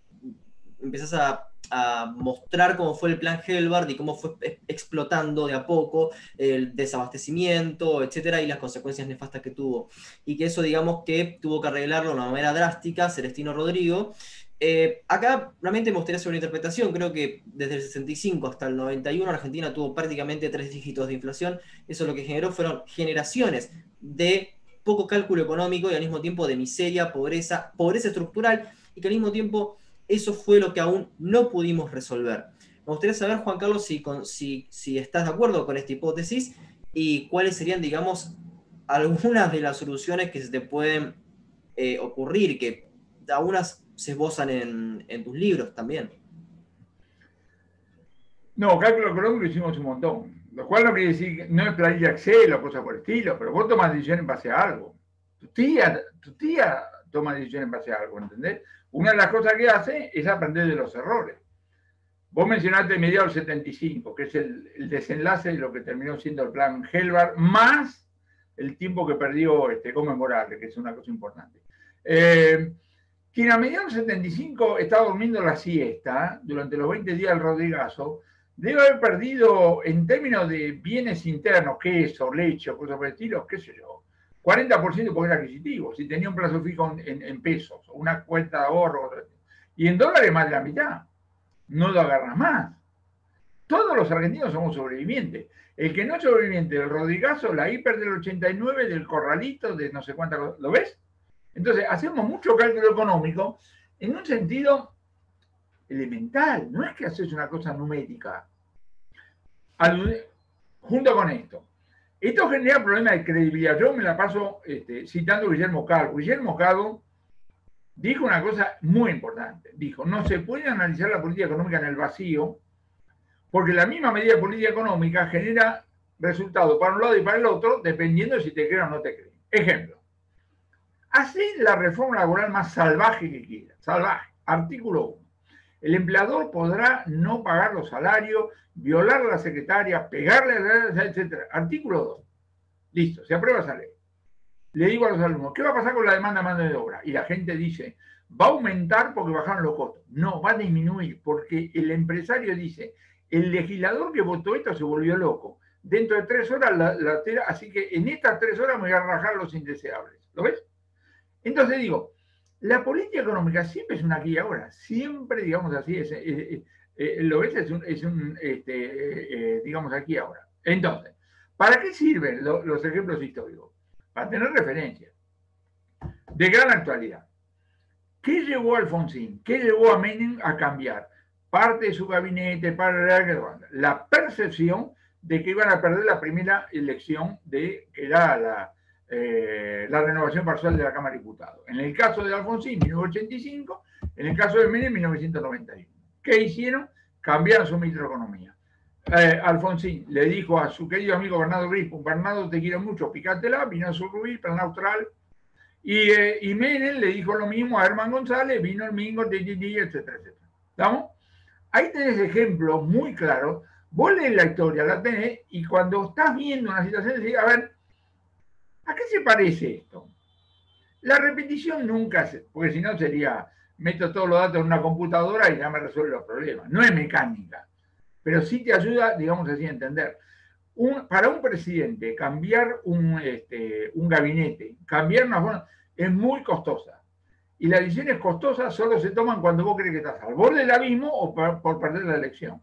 empezás a a mostrar cómo fue el plan Helbard y cómo fue explotando de a poco el desabastecimiento, etcétera, y las consecuencias nefastas que tuvo. Y que eso, digamos, que tuvo que arreglarlo de una manera drástica Celestino Rodrigo. Eh, acá realmente me gustaría hacer una interpretación. Creo que desde el 65 hasta el 91 Argentina tuvo prácticamente tres dígitos de inflación. Eso lo que generó fueron generaciones de poco cálculo económico y al mismo tiempo de miseria, pobreza, pobreza estructural y que al mismo tiempo eso fue lo que aún no pudimos resolver. Me gustaría saber, Juan Carlos, si, si, estás de acuerdo con esta hipótesis y cuáles serían, digamos, algunas de las soluciones que se te pueden eh, ocurrir, que algunas se esbozan en, tus libros también. No, cálculo económico lo hicimos un montón. Lo cual no quiere decir no es planilla Excel o cosas por el estilo, pero vos tomas decisiones en base a algo. Tu tía, tu tía toma decisiones en base a algo, ¿entendés? Una de las cosas que hace es aprender de los errores. Vos mencionaste mediados del 75, que es el, desenlace de lo que terminó siendo el plan Helvar, más el tiempo que perdió este, Gómez que es una cosa importante. Eh, quien a mediados del 75 estaba durmiendo la siesta durante los 20 días del Rodrigazo, debe haber perdido en términos de bienes internos, queso, leche, cosas por el estilo, qué sé yo, 40% de poder adquisitivo, si tenía un plazo fijo en, pesos, una cuenta de ahorro, y en dólares más de la mitad. No lo agarras más. Todos los argentinos somos sobrevivientes. El que no es sobreviviente del Rodrigazo, la hiper del 89, del corralito, de no sé cuántas, ¿lo ves? Entonces, hacemos mucho cálculo económico en un sentido elemental. No es que haces una cosa numérica. junto con esto, esto genera problemas de credibilidad. Yo me la paso este, citando a Guillermo Calvo. Guillermo Calvo dijo una cosa muy importante. Dijo, no se puede analizar la política económica en el vacío, porque la misma medida de política económica genera resultados para un lado y para el otro, dependiendo de si te creen o no te creen. Ejemplo, así la reforma laboral más salvaje que quiera. Salvaje. Artículo 1. El empleador podrá no pagar los salarios, violar a la secretaria, pegarle a la etc. Artículo 2. Listo, se aprueba esa ley. Le digo a los alumnos, ¿qué va a pasar con la demanda de mano de obra? Y la gente dice, va a aumentar porque bajaron los costos. No, va a disminuir porque el empresario dice, el legislador que votó esto se volvió loco. Dentro de tres horas la, la así que en estas tres horas me voy a rajar los indeseables. ¿Lo ves? Entonces digo, la política económica siempre es una aquí y ahora, siempre, digamos así, es, lo ves, es un, este, eh, digamos aquí y ahora. Entonces, ¿para qué sirven los ejemplos históricos? Para tener referencias de gran actualidad. ¿Qué llevó a Alfonsín? ¿Qué llevó a Menem a cambiar? Parte de su gabinete, para la percepción de que iban a perder la primera elección de que era la, eh, la renovación parcial de la Cámara de Diputados. En el caso de Alfonsín, 1985, en el caso de Menem, 1991. ¿Qué hicieron? Cambiaron su microeconomía. Eh, Alfonsín le dijo a su querido amigo Bernardo Grispo, Bernardo te quiero mucho, picátela, vino a su rubí, plan austral. Y, eh, y Menem le dijo lo mismo a Herman González, vino el Mingo, etcétera, etcétera. ¿Estamos? Ahí tenés ejemplos muy claros. Vos lees la historia, la tenés, y cuando estás viendo una situación, decís, a ver, ¿A qué se parece esto? La repetición nunca, se, porque si no sería, meto todos los datos en una computadora y ya me resuelve los problemas. No es mecánica, pero sí te ayuda, digamos así, a entender. para un presidente, cambiar un, este, un gabinete, cambiar una forma, es muy costosa. Y las decisiones costosas solo se toman cuando vos crees que estás al borde del abismo o por perder la elección.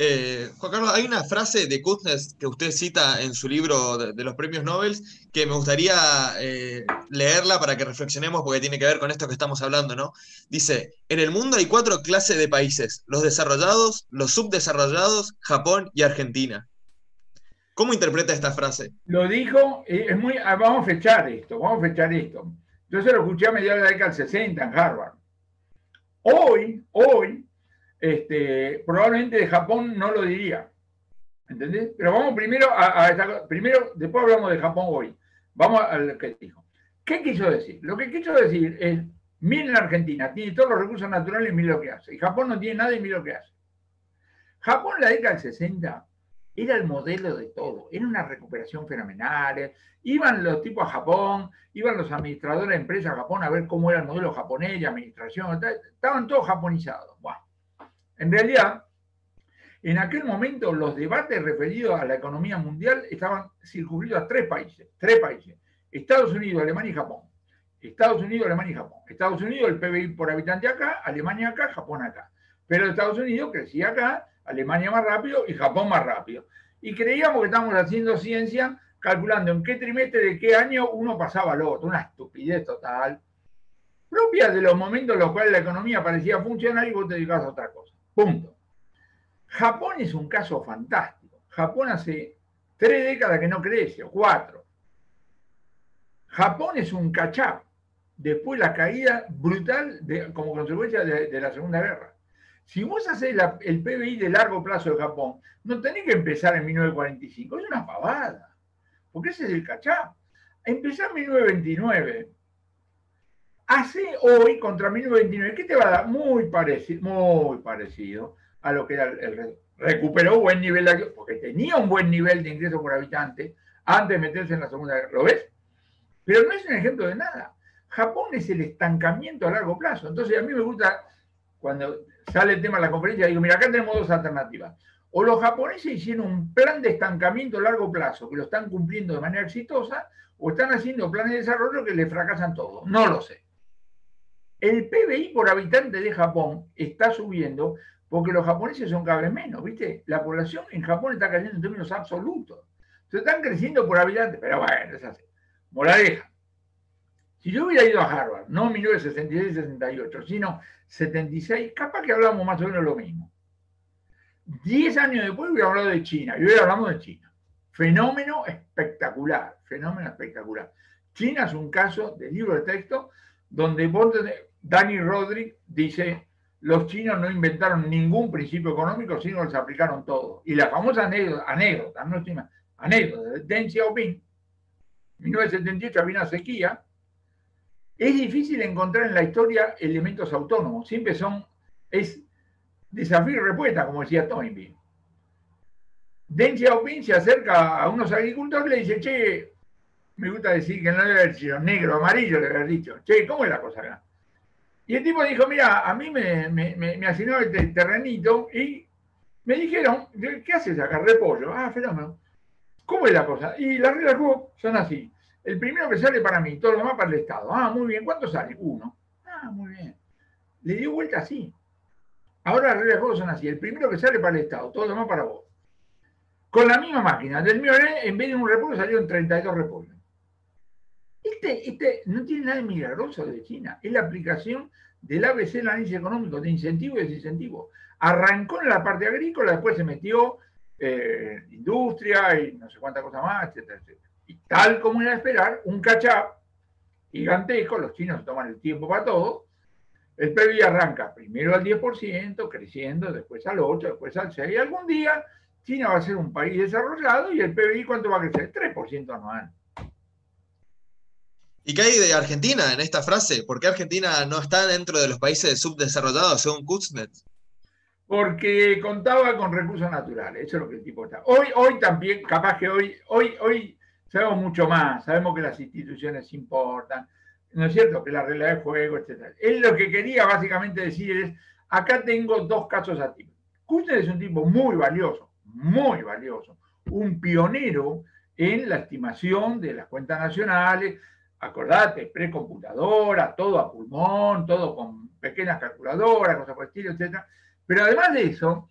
Eh, Juan Carlos, hay una frase de Kuznets que usted cita en su libro de, los premios Nobel que me gustaría eh, leerla para que reflexionemos porque tiene que ver con esto que estamos hablando, ¿no? Dice, en el mundo hay cuatro clases de países, los desarrollados, los subdesarrollados, Japón y Argentina. ¿Cómo interpreta esta frase? Lo dijo, eh, es muy, ah, vamos a fechar esto, vamos a fechar esto. Yo se lo escuché a mediados de la década del 60 en Harvard. Hoy, hoy, este, probablemente de Japón no lo diría. ¿Entendés? Pero vamos primero a, primero, después hablamos de Japón hoy. Vamos a lo que dijo. ¿Qué quiso decir? Lo que quiso decir es, miren la Argentina, tiene todos los recursos naturales y miren lo que hace. Y Japón no tiene nada y miren lo que hace. Japón en la década del 60 era el modelo de todo, era una recuperación fenomenal. Iban los tipos a Japón, iban los administradores de empresas a Japón a ver cómo era el modelo japonés y administración, estaban todos japonizados. Bueno, en realidad, en aquel momento los debates referidos a la economía mundial estaban circunscritos a tres países, tres países, Estados Unidos, Alemania y Japón. Estados Unidos, Alemania y Japón. Estados Unidos, el PBI por habitante acá, Alemania acá, Japón acá. Pero Estados Unidos crecía acá Alemania más rápido y Japón más rápido. Y creíamos que estábamos haciendo ciencia calculando en qué trimestre de qué año uno pasaba al otro. Una estupidez total. Propia de los momentos en los cuales la economía parecía funcionar y vos te dedicabas a otra cosa. Punto. Japón es un caso fantástico. Japón hace tres décadas que no crece, o cuatro. Japón es un cachap. Después la caída brutal como consecuencia de la Segunda Guerra. Si vos haces el PBI de largo plazo de Japón, no tenés que empezar en 1945, es una pavada, porque ese es el cachá. Empezar en 1929. Hace hoy contra 1929, ¿qué te va a dar? Muy parecido, muy parecido a lo que era el, recuperó buen nivel, de, porque tenía un buen nivel de ingreso por habitante antes de meterse en la Segunda Guerra. ¿Lo ves? Pero no es un ejemplo de nada. Japón es el estancamiento a largo plazo. Entonces a mí me gusta cuando sale el tema de la conferencia, digo, mira, acá tenemos dos alternativas. O los japoneses hicieron un plan de estancamiento a largo plazo, que lo están cumpliendo de manera exitosa, o están haciendo planes de desarrollo que le fracasan todo. No lo sé. El PBI por habitante de Japón está subiendo porque los japoneses son cada menos, ¿viste? La población en Japón está cayendo en términos absolutos. Se están creciendo por habitante, pero bueno, es así. Moraleja. Si yo hubiera ido a Harvard, no 1966-68, sino 76, capaz que hablamos más o menos lo mismo. Diez años después hubiera hablado de China, y hoy hablamos de China. Fenómeno espectacular, fenómeno espectacular. China es un caso de libro de texto donde Dani Rodríguez dice, los chinos no inventaron ningún principio económico, sino los aplicaron todo. Y la famosa anécdota, anécdota, no anécdota de Deng Xiaoping, 1978 había una sequía, es difícil encontrar en la historia elementos autónomos, siempre son, es desafío y respuesta, como decía Toynbee. Deng Xiaoping se acerca a unos agricultores y le dice, che, me gusta decir que no debe haber sido negro, amarillo, le haber dicho, che, ¿cómo es la cosa acá? Y el tipo dijo, mira, a mí me, asignó este terrenito y me dijeron, ¿qué haces acá? Repollo. Ah, fenómeno. ¿Cómo es la cosa? Y las reglas son así. El primero que sale para mí, todo lo demás para el Estado. Ah, muy bien. ¿Cuánto sale? Uno. Ah, muy bien. Le dio vuelta así. Ahora las reglas de juego son así. El primero que sale para el Estado, todo lo demás para vos. Con la misma máquina. Del mío, en vez de un repollo, salieron 32 repollos. Este, este no tiene nada de milagroso de China. Es la aplicación del ABC, el análisis económico, de incentivo y desincentivo. Arrancó en la parte agrícola, después se metió eh, industria y no sé cuántas cosas más, etcétera, etcétera. Y tal como era de esperar, un cachap gigantesco, los chinos toman el tiempo para todo, el PBI arranca primero al 10%, creciendo, después al 8%, después al 6%, y algún día China va a ser un país desarrollado y el PBI ¿cuánto va a crecer? 3% anual. ¿Y qué hay de Argentina en esta frase? ¿Por qué Argentina no está dentro de los países subdesarrollados según Kuznets? Porque contaba con recursos naturales, eso es lo que el tipo está. Hoy, hoy también, capaz que hoy, hoy, hoy sabemos mucho más, sabemos que las instituciones importan, ¿no es cierto? Que la regla de juego, etc. Él lo que quería básicamente decir es, acá tengo dos casos atípicos. Kuster es un tipo muy valioso, muy valioso, un pionero en la estimación de las cuentas nacionales, acordate, precomputadora, todo a pulmón, todo con pequeñas calculadoras, cosas por el estilo, etc. Pero además de eso,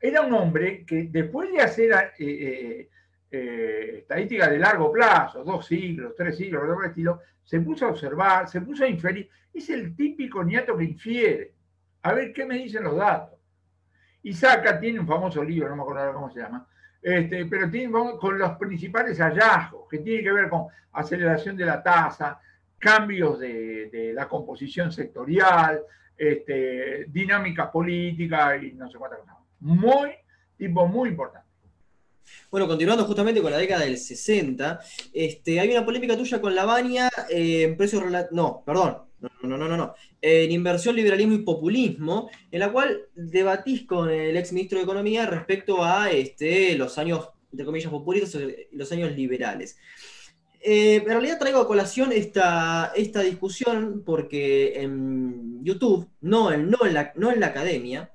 era un hombre que después de hacer eh, eh, eh, estadística de largo plazo, dos siglos, tres siglos, algo estilo, se puso a observar, se puso a inferir. Es el típico niato que infiere. A ver qué me dicen los datos. Y saca, tiene un famoso libro, no me acuerdo cómo se llama, este, pero tiene con los principales hallazgos, que tiene que ver con aceleración de la tasa, cambios de, la composición sectorial, este, dinámicas políticas y no sé cuántas cosas. Muy, tipo, muy importante. Bueno, continuando justamente con la década del 60, este, hay una polémica tuya con la eh, en precios No, perdón, no, no, no, no, no. En inversión, liberalismo y populismo, en la cual debatís con el ex ministro de Economía respecto a este, los años, entre comillas, populistas y los años liberales. Eh, en realidad traigo a colación esta, esta discusión porque en YouTube, no en, no la, no en la academia,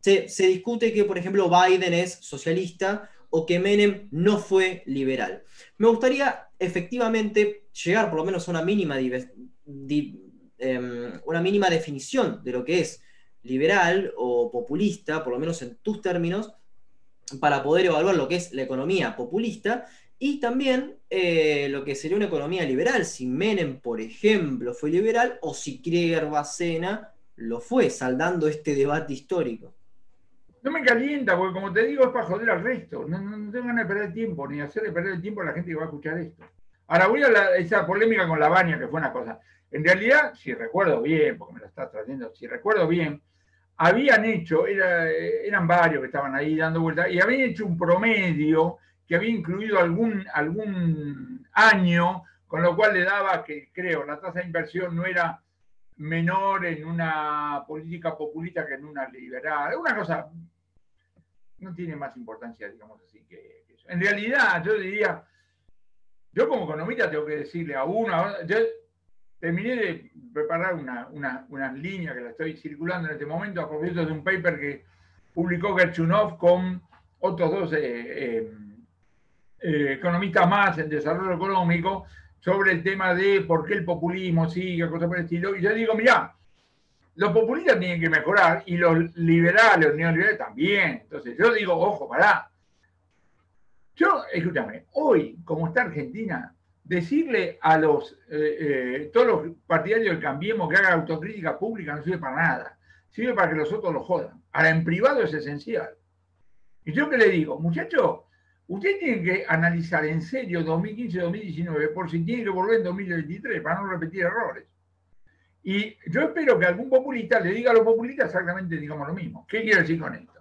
se, se discute que, por ejemplo, Biden es socialista o que Menem no fue liberal. Me gustaría efectivamente llegar por lo menos a una mínima, em, una mínima definición de lo que es liberal o populista, por lo menos en tus términos, para poder evaluar lo que es la economía populista y también eh, lo que sería una economía liberal, si Menem, por ejemplo, fue liberal o si Krieger Bacena lo fue, saldando este debate histórico. No me calienta, porque como te digo, es para joder al resto. No, tengo ganas de perder tiempo, ni hacerle perder el tiempo a la gente que va a escuchar esto. Ahora voy a esa polémica con la baña, que fue una cosa. En realidad, si recuerdo bien, porque me lo estás trayendo, si recuerdo bien, habían hecho, eran varios que estaban ahí dando vueltas, y habían hecho un promedio que había incluido algún, algún año, con lo cual le daba que, creo, la tasa de inversión no era menor en una política populista que en una liberal. Una cosa no tiene más importancia, digamos así, que, eso. En realidad, yo diría, yo como economista tengo que decirle a uno, yo terminé de preparar una, una, línea que la estoy circulando en este momento a propósito de un paper que publicó Gerchunov con otros dos eh, eh, eh, economistas más en desarrollo económico sobre el tema de por qué el populismo sigue, cosas por el estilo. Y yo digo, mira, los populistas tienen que mejorar y los liberales, los neoliberales también. Entonces yo digo, ojo, pará. Yo, escúchame, hoy, como está Argentina, decirle a los eh, eh, todos los partidarios del Cambiemos que hagan autocrítica pública no sirve para nada. Sirve para que los otros lo jodan. Ahora, en privado es esencial. Y yo que le digo, muchachos, Usted tiene que analizar en serio 2015-2019 por si tiene que volver en 2023 para no repetir errores. Y yo espero que algún populista le diga a los populistas exactamente digamos lo mismo. ¿Qué quiero decir con esto?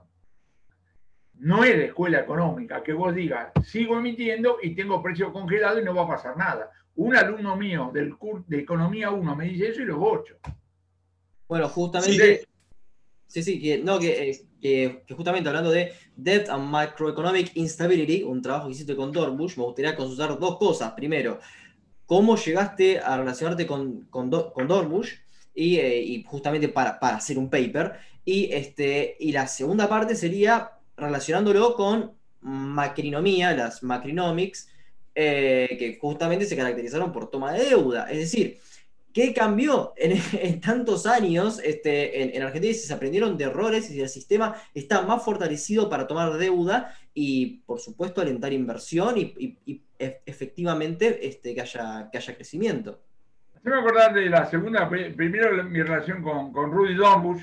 No es de escuela económica que vos digas, sigo emitiendo y tengo precio congelado y no va a pasar nada. Un alumno mío del curso de Economía 1 me dice eso y lo bocho. Bueno, justamente... Sí, sí, que, no, que eh, que, justamente hablando de Debt and Microeconomic Instability, un trabajo que hiciste con Dorbush, me gustaría consultar dos cosas. Primero, ¿cómo llegaste a relacionarte con, con, Dorbush? Eh, y, justamente para, para, hacer un paper. Y, este, y la segunda parte sería relacionándolo con macrinomía, las macrinomics, eh, que justamente se caracterizaron por toma de deuda. Es decir, ¿Qué cambió en, *laughs* tantos años este, en, Argentina? Si se aprendieron de errores y si el sistema está más fortalecido para tomar deuda y, por supuesto, alentar inversión y, efectivamente este, que, haya, que haya crecimiento. me acordar de la segunda, primero mi relación con, Rudy Dornbusch.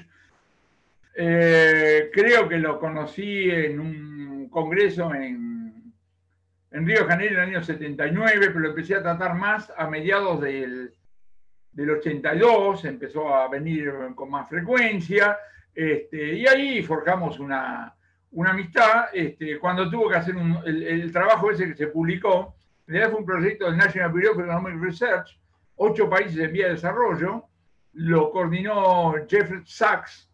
Eh, creo que lo conocí en un congreso en, en Río de Janeiro en el año 79, pero lo empecé a tratar más a mediados del del 82, empezó a venir con más frecuencia, este, y ahí forjamos una, amistad. Este, cuando tuvo que hacer el, trabajo ese que se publicó, en realidad fue un proyecto del National Bureau of Economic Research, ocho países en vía de desarrollo, lo coordinó Jeffrey Sachs,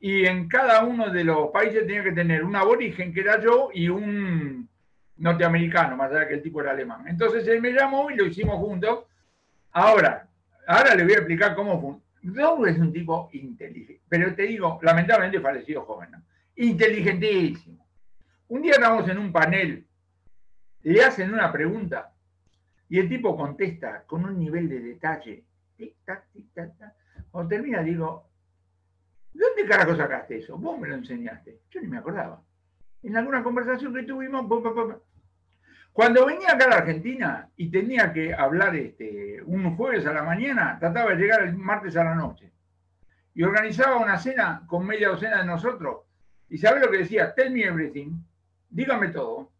y en cada uno de los países tenía que tener un aborigen, que era yo, y un norteamericano, más allá que el tipo era alemán. Entonces él me llamó y lo hicimos juntos. Ahora, Ahora le voy a explicar cómo funciona. es un tipo inteligente, pero te digo, lamentablemente fallecido joven, inteligentísimo. Un día estamos en un panel, le hacen una pregunta y el tipo contesta con un nivel de detalle. Tic, tac, tic, tac, tac. Cuando termina, digo, ¿dónde carajo sacaste eso? Vos me lo enseñaste. Yo ni me acordaba. En alguna conversación que tuvimos, cuando venía acá a la Argentina y tenía que hablar este, un jueves a la mañana, trataba de llegar el martes a la noche. Y organizaba una cena con media docena de nosotros. Y sabe lo que decía, tell me everything, dígame todo.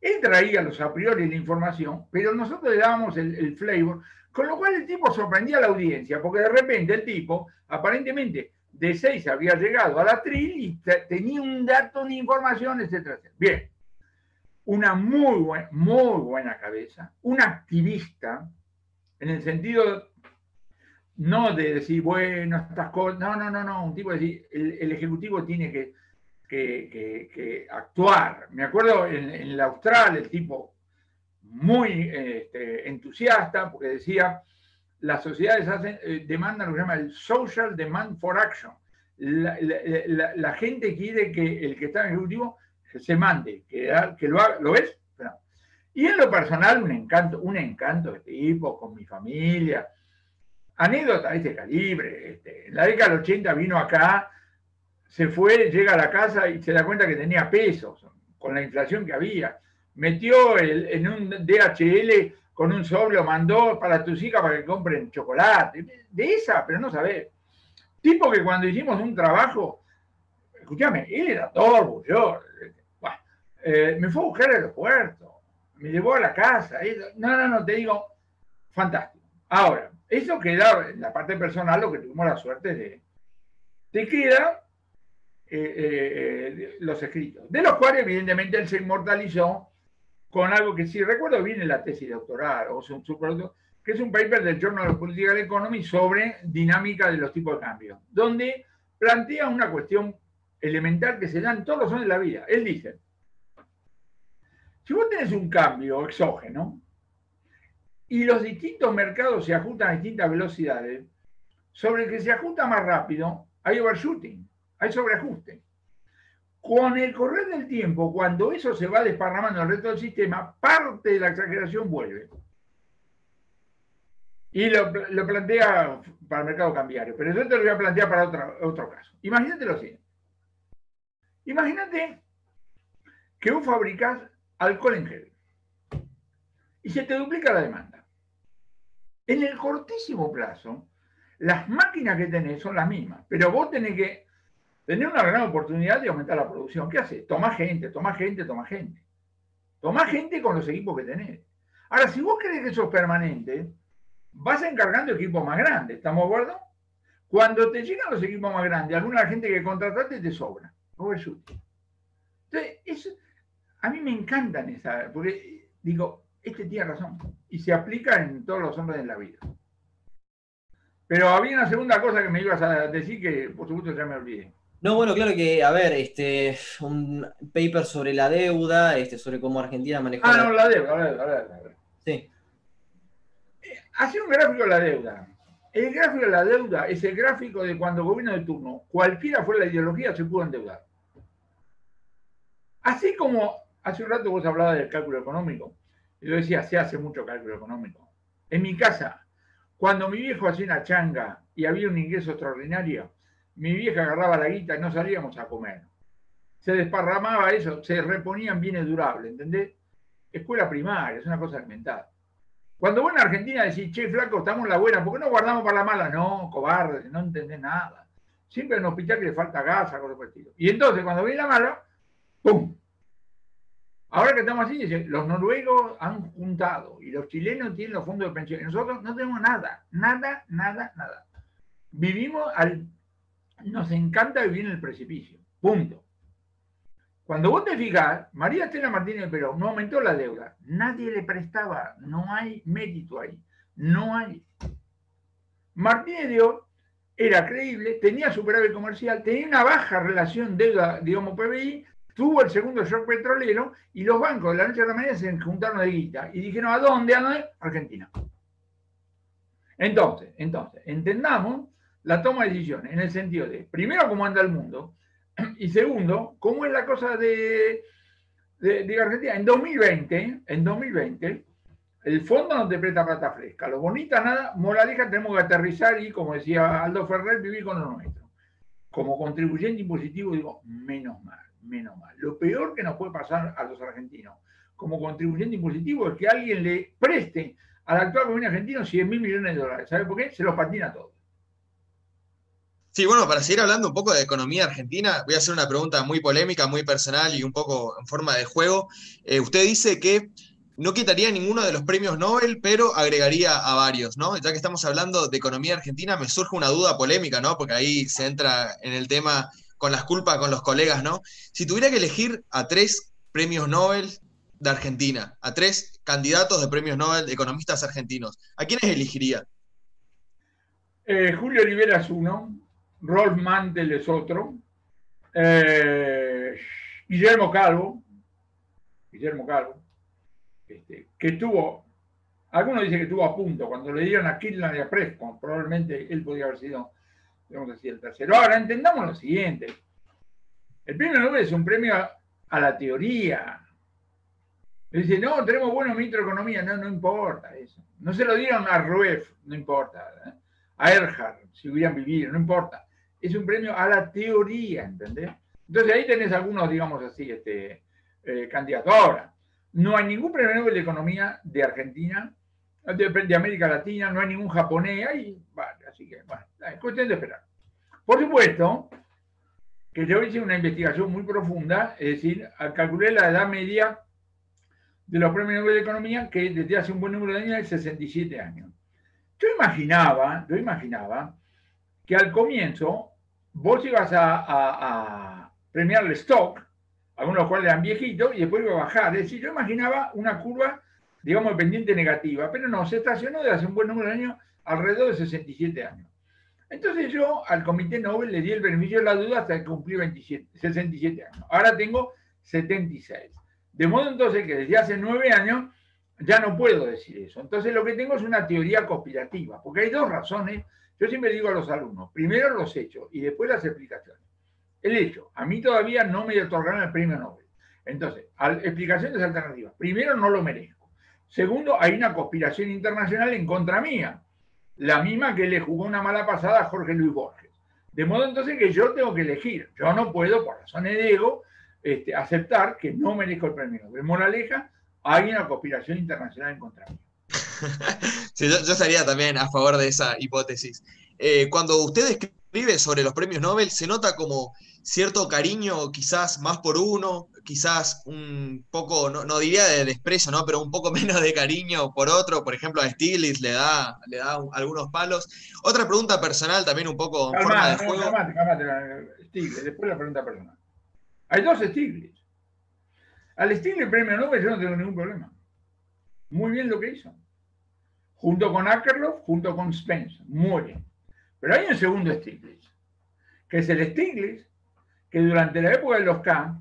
Él traía los a priori la información, pero nosotros le dábamos el, el flavor, con lo cual el tipo sorprendía a la audiencia, porque de repente el tipo, aparentemente, de seis había llegado a la tril y tenía un dato, una información, etcétera. Bien, una muy, muy buena cabeza, un activista, en el sentido no de decir, bueno, estas cosas, no, no, no, no, un tipo de decir, el, Ejecutivo tiene que, que, actuar. Me acuerdo en, el Austral, el tipo muy este, entusiasta, porque decía, las sociedades hacen, eh, demandan lo que se llama el social demand for action. La, gente quiere que el que está en el Ejecutivo se mande, que, que lo haga, ¿lo ves? Y en lo personal, un encanto, un encanto de tipo, con mi familia, anécdota de este calibre. Este, en la década del 80 vino acá, se fue, llega a la casa y se da cuenta que tenía pesos con la inflación que había. Metió el, en un DHL con un sobre, mandó para tus hijas para que compren chocolate. De esa, pero no sabés. Tipo que cuando hicimos un trabajo, escúchame, él era todo yo eh, me fue a buscar al aeropuerto, me llevó a la casa. No, no, no, te digo, fantástico. Ahora, eso queda en la parte personal, lo que tuvimos la suerte de. Te queda eh, eh, los escritos, de los cuales, evidentemente, él se inmortalizó con algo que sí recuerdo viene la tesis doctoral, o su, que es un paper del Journal of Political Economy sobre dinámica de los tipos de cambio, donde plantea una cuestión elemental que se da en todos los años de la vida. Él dice, si vos tenés un cambio exógeno, y los distintos mercados se ajustan a distintas velocidades, sobre el que se ajusta más rápido hay overshooting, hay sobreajuste. Con el correr del tiempo, cuando eso se va desparramando el resto del sistema, parte de la exageración vuelve. Y lo, plantea para el mercado cambiario, pero yo te lo voy a plantear para otro caso. Imagínate lo siguiente. Imagínate que vos fabricás alcohol en gel y se te duplica la demanda. En el cortísimo plazo, las máquinas que tenés son las mismas, pero vos tenés que tener una gran oportunidad de aumentar la producción. ¿Qué haces? Toma gente, toma gente, toma gente. Toma gente con los equipos que tenés. Ahora, si vos crees que eso es permanente, vas encargando equipos más grandes, ¿estamos de acuerdo? Cuando te llegan los equipos más grandes, alguna gente que contrataste te sobra. Entonces, a mí me encantan esas, porque digo, este tiene razón y se aplica en todos los hombres de la vida. Pero había una segunda cosa que me ibas a decir que por supuesto ya me olvidé. No, bueno, claro que, a ver, este, un paper sobre la deuda, este, sobre cómo Argentina manejó. Ah, no, la deuda, la deuda, la deuda. Sí. Eh, hacer un gráfico de la deuda. El gráfico de la deuda es el gráfico de cuando gobierno de turno, cualquiera fuera la ideología, se pudo endeudar. Así como hace un rato vos hablabas del cálculo económico. Yo decía, se hace mucho cálculo económico. En mi casa, cuando mi viejo hacía una changa y había un ingreso extraordinario, mi vieja agarraba la guita y no salíamos a comer. Se desparramaba eso, se reponían bienes durables, ¿entendés? Escuela primaria, es una cosa alimentada. Cuando vos en Argentina decís, che, flaco, estamos en la buena, ¿por qué no guardamos para la mala? No, cobarde, no entendés nada. Siempre en un hospital que le falta gas, algo por el estilo. Y entonces, cuando viene la mala, ¡pum! Ahora que estamos así, los noruegos han juntado y los chilenos tienen los fondos de pensión. Nosotros no tenemos nada, nada, nada, nada. Vivimos al... Nos encanta vivir en el precipicio. Punto. Cuando vos te fijas, María Estela Martínez pero no aumentó la deuda. Nadie le prestaba. No hay mérito ahí. No hay. Martínez Dios era creíble, tenía superávit comercial, tenía una baja relación deuda, digamos, PBI, tuvo el segundo shock petrolero y los bancos de la noche a la mañana se juntaron de guita y dijeron, ¿a dónde? ¿A dónde? Argentina. Entonces, entonces, entendamos la toma de decisiones en el sentido de, primero, cómo anda el mundo y segundo, cómo es la cosa de, de, Argentina. En 2020, en 2020, el fondo no te presta plata fresca. Lo bonita, nada, moraleja, tenemos que aterrizar y, como decía Aldo Ferrer, vivir con lo nuestro. Como contribuyente impositivo, digo, menos mal menos mal. Lo peor que nos puede pasar a los argentinos como contribuyente impositivo es que alguien le preste al actual gobierno argentino 100 mil millones de dólares. ¿Sabe por qué? Se los patina todo. Sí, bueno, para seguir hablando un poco de economía argentina, voy a hacer una pregunta muy polémica, muy personal y un poco en forma de juego. Eh, usted dice que no quitaría ninguno de los premios Nobel, pero agregaría a varios, ¿no? Ya que estamos hablando de economía argentina, me surge una duda polémica, ¿no? Porque ahí se entra en el tema con las culpas con los colegas, ¿no? Si tuviera que elegir a tres premios Nobel, de Argentina, a tres candidatos de premios Nobel de economistas argentinos, ¿a quiénes elegiría? Eh, Julio Rivera es uno, Rolf Mantel es otro, eh, Guillermo Calvo, Guillermo Calvo, este, que estuvo, algunos dicen que estuvo a punto, cuando le dieron a Kirchner y a Prescott, probablemente él podría haber sido, digamos así, el tercero. Ahora, entendamos lo siguiente, el premio Nobel es un premio a, la teoría. Dice, no, tenemos buenos ministros de economía, no, no importa eso. No se lo dieron a Ruef, no importa. ¿eh? A Erhard, si hubieran vivido, no importa. Es un premio a la teoría, ¿entendés? Entonces ahí tenés algunos, digamos así, este, eh, candidatos. Ahora, no hay ningún premio Nobel de Economía de Argentina, de, América Latina, no hay ningún japonés, ahí, vale, así que, bueno, es cuestión de esperar. Por supuesto, que yo hice una investigación muy profunda, es decir, calculé la edad media de los premios Nobel de Economía, que desde hace un buen número de años es 67 años. Yo imaginaba, yo imaginaba que al comienzo vos ibas a, premiar el stock, algunos cuales eran viejitos, y después iba a bajar. Es decir, yo imaginaba una curva, digamos, pendiente negativa, pero no, se estacionó desde hace un buen número de años alrededor de 67 años. Entonces yo al Comité Nobel le di el beneficio de la duda hasta que cumplí 27, 67 años. Ahora tengo 76. De modo entonces que desde hace nueve años ya no puedo decir eso. Entonces lo que tengo es una teoría conspirativa, porque hay dos razones. Yo siempre digo a los alumnos, primero los hechos y después las explicaciones. El hecho, a mí todavía no me otorgaron el premio Nobel. Entonces, explicaciones alternativas. Primero, no lo merezco. Segundo, hay una conspiración internacional en contra mía la misma que le jugó una mala pasada a Jorge Luis Borges. De modo entonces que yo tengo que elegir. Yo no puedo, por razones de ego, este, aceptar que no merezco el premio Nobel. Moraleja, hay una conspiración internacional en contra mí. Sí, yo, estaría también a favor de esa hipótesis. Eh, cuando usted escribe sobre los premios Nobel, se nota como cierto cariño, quizás más por uno, quizás un poco, no, diría de desprecio, ¿no? Pero un poco *laughs* menos de cariño por otro. Por ejemplo, a Stiglitz le da, le da algunos palos. Otra pregunta personal, también un poco en forma de juego. Calmate, calmate, Stiglitz, después la pregunta personal. Hay dos Stiglitz. Al Stiglitz premio Nobel yo no tengo ningún problema. Muy bien lo que hizo. Junto con Akerlof, junto con Spence. Muere. Pero hay un segundo Stiglitz, que es el Stiglitz que durante la época de los K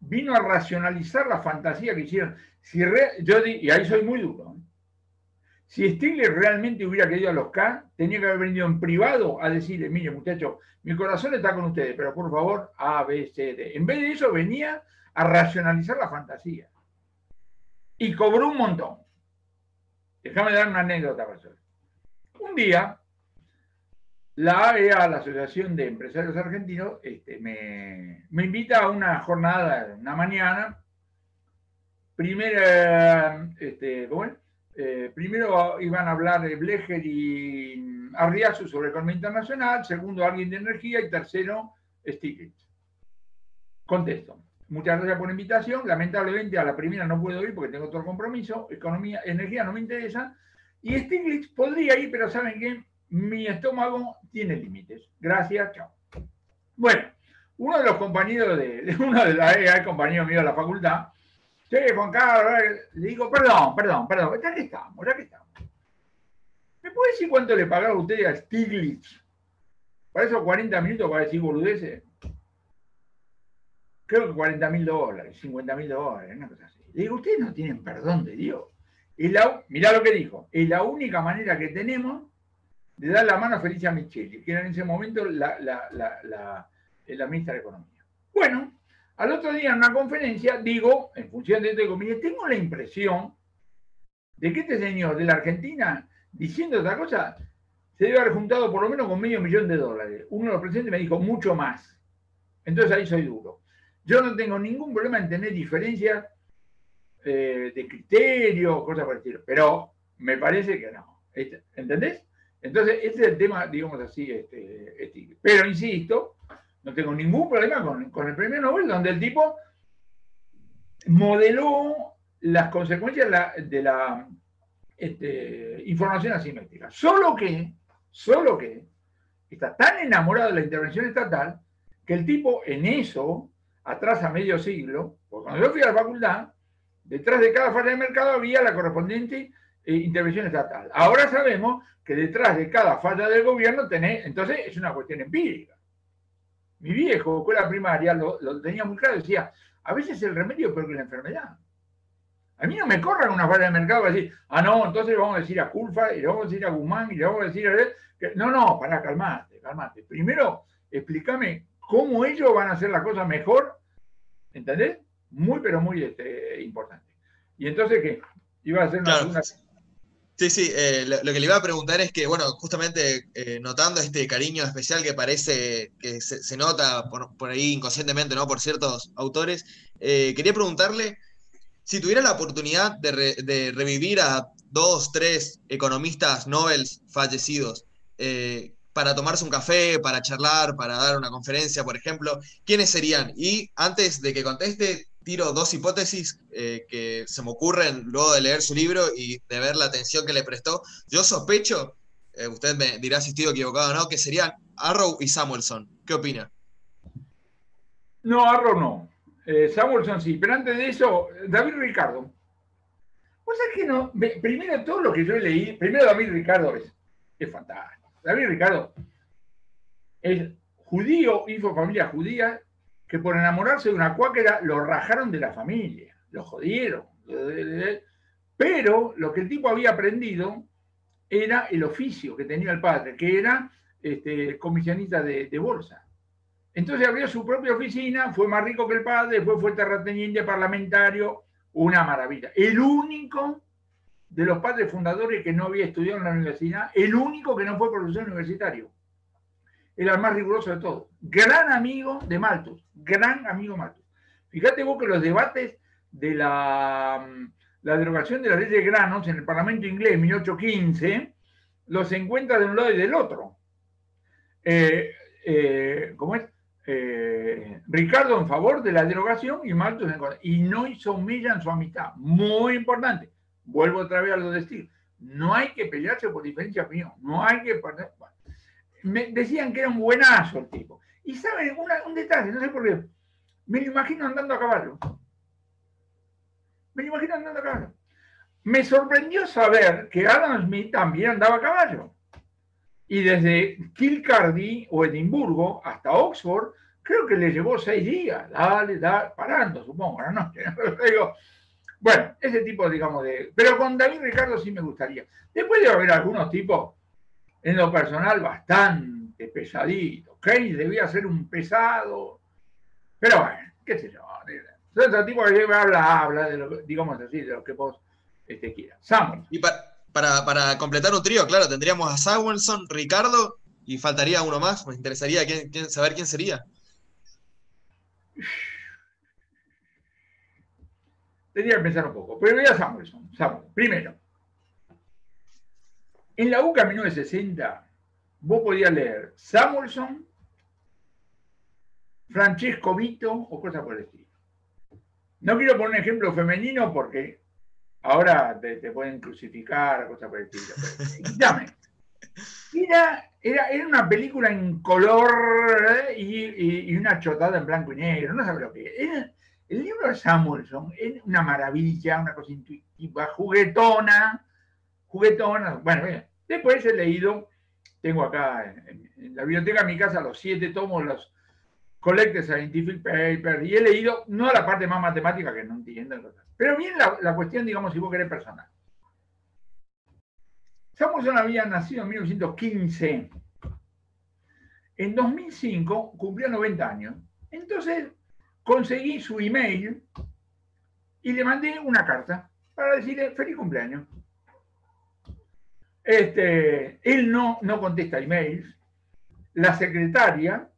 vino a racionalizar la fantasía que hicieron. Si yo y ahí soy muy duro. ¿eh? Si Stiglitz realmente hubiera querido a los K, tenía que haber venido en privado a decirle, mire muchachos, mi corazón está con ustedes, pero por favor, A, B, C, D. En vez de eso venía a racionalizar la fantasía. Y cobró un montón. Déjame dar una anécdota, profesor. Un día, la AEA, la Asociación de Empresarios Argentinos, este, me, invita a una jornada, una mañana. Este, eh, primero iban a hablar Blecher y Arriazu sobre economía internacional, segundo alguien de energía y tercero Stiglitz. Contesto. Muchas gracias por la invitación. Lamentablemente a la primera no puedo ir porque tengo otro compromiso. Economía, energía no me interesa. Y Stiglitz podría ir, pero ¿saben qué? mi estómago tiene límites. Gracias, chao. Bueno, uno de los compañeros de, uno de la EA, compañero mío de la facultad, sí, Juan Carlos, le digo, perdón, perdón, perdón, ya que estamos, ya que estamos. ¿Me puede decir cuánto le pagaron usted a Stiglitz? Para esos 40 minutos para decir boludeces. Creo que 40 mil dólares, 50 mil dólares, una cosa así. Le digo, ustedes no tienen perdón de Dios. Y la, mirá lo que dijo, es la única manera que tenemos de dar la mano a Felicia Micheli, que era en ese momento la, la, ministra de Economía. Bueno, al otro día en una conferencia digo, en función de esto, digo, tengo la impresión de que este señor de la Argentina, diciendo otra cosa, se debe haber juntado por lo menos con medio millón de dólares. Uno de los presidentes me dijo, mucho más. Entonces ahí soy duro. Yo no tengo ningún problema en tener diferencias eh, de criterio, cosas por pero me parece que no. ¿Entendés? Entonces, ese es el tema, digamos así, este, este, pero insisto, no tengo ningún problema con, el premio Nobel, donde el tipo modeló las consecuencias de la, este, información asimétrica. Solo que, solo que, está tan enamorado de la intervención estatal que el tipo en eso atrasa medio siglo, porque cuando yo fui a la facultad, Detrás de cada falla de mercado había la correspondiente eh, intervención estatal. Ahora sabemos que detrás de cada falla del gobierno tenés, entonces es una cuestión empírica. Mi viejo, escuela primaria, lo, tenía muy claro, decía, a veces el remedio es peor que la enfermedad. A mí no me corran una falla de mercado para decir, ah, no, entonces le vamos a decir a Culfa, y le vamos a decir a Guzmán, y le vamos a decir a... Que, no, no, para, calmarte, calmate. Primero, explícame cómo ellos van a hacer la cosa mejor, ¿entendés? Muy, pero muy este, importante. Y entonces, ¿qué? Iba a hacer una... Sí, sí, eh, lo, que le iba a preguntar es que, bueno, justamente eh, notando este cariño especial que parece que se, nota por, ahí inconscientemente, ¿no? Por ciertos autores, eh, quería preguntarle si tuviera la oportunidad de, revivir a dos, tres economistas Nobel fallecidos para tomarse un café, para charlar, para dar una conferencia, por ejemplo, ¿quiénes serían? Y antes de que conteste, tiro dos hipótesis eh, que se me ocurren luego de leer su libro y de ver la atención que le prestó. Yo sospecho, eh, usted me dirá si estoy equivocado o no, que serían Arrow y Samuelson. ¿Qué opina? No, Arrow no. Eh, Samuelson sí, pero antes de eso, David Ricardo. Pues es que no, primero todo lo que yo leí, primero David Ricardo es, es fantástico. David Ricardo es judío, hijo de familia judía, que por enamorarse de una cuáquera lo rajaron de la familia, lo jodieron. Pero lo que el tipo había aprendido era el oficio que tenía el padre, que era este, comisionista de, bolsa. Entonces abrió su propia oficina, fue más rico que el padre, después fue terrateniente parlamentario, una maravilla. El único de los padres fundadores que no había estudiado en la universidad, el único que no fue profesor universitario era el más riguroso de todos. Gran amigo de Malthus, gran amigo Malthus. Fíjate vos que los debates de la, la derogación de la ley de granos en el Parlamento inglés en 1815 los encuentra de un lado y del otro. Eh, eh, ¿Cómo es? Eh, Ricardo en favor de la derogación y Malthus en contra. Y no hizo mella en su amistad. Muy importante. Vuelvo otra vez a lo de Steve. No hay que pelearse por diferencia de opinión. No hay que me decían que era un buenazo el tipo. Y saben, un detalle, no sé por qué, me lo imagino andando a caballo. Me lo imagino andando a caballo. Me sorprendió saber que Adam Smith también andaba a caballo. Y desde Kilcardy o Edimburgo hasta Oxford, creo que le llevó seis días. Dale, dale, parando, supongo, la noche. *laughs* bueno, ese tipo, digamos, de... Pero con David Ricardo sí me gustaría. Después debe haber algunos tipos en lo personal bastante pesadito. Keynes debía ser un pesado, pero bueno, qué sé yo. Entonces, tipo que habla, habla de lo, digamos así, de lo que vos este, quieras. Samuel. Y para, para, completar un trío, claro, tendríamos a Samuelson, Ricardo, y faltaría uno más. Me interesaría saber quién sería. Tendría que pensar un poco. Pero voy a Samuelson. Samuel. Primero, en la UCA 1960, vos podías leer Samuelson, Francesco Vito o cosas por el estilo. No quiero poner un ejemplo femenino porque ahora te, pueden crucificar, cosas por el estilo. Dame. Era, era, una película en color ¿eh? y, una chotada en blanco y negro, no sabes lo que era. El libro de Samuelson es una maravilla, una cosa intuitiva, juguetona, juguetona. Bueno, después he leído, tengo acá en, la biblioteca de mi casa los siete tomos, los Collected Scientific Papers, y he leído, no la parte más matemática que no entiendo, pero bien la, cuestión, digamos, si vos querés personal. Samuelson había nacido en 1915. En 2005 cumplió 90 años. Entonces conseguí su email y le mandé una carta para decirle feliz cumpleaños. Este, él no, no contesta emails. La secretaria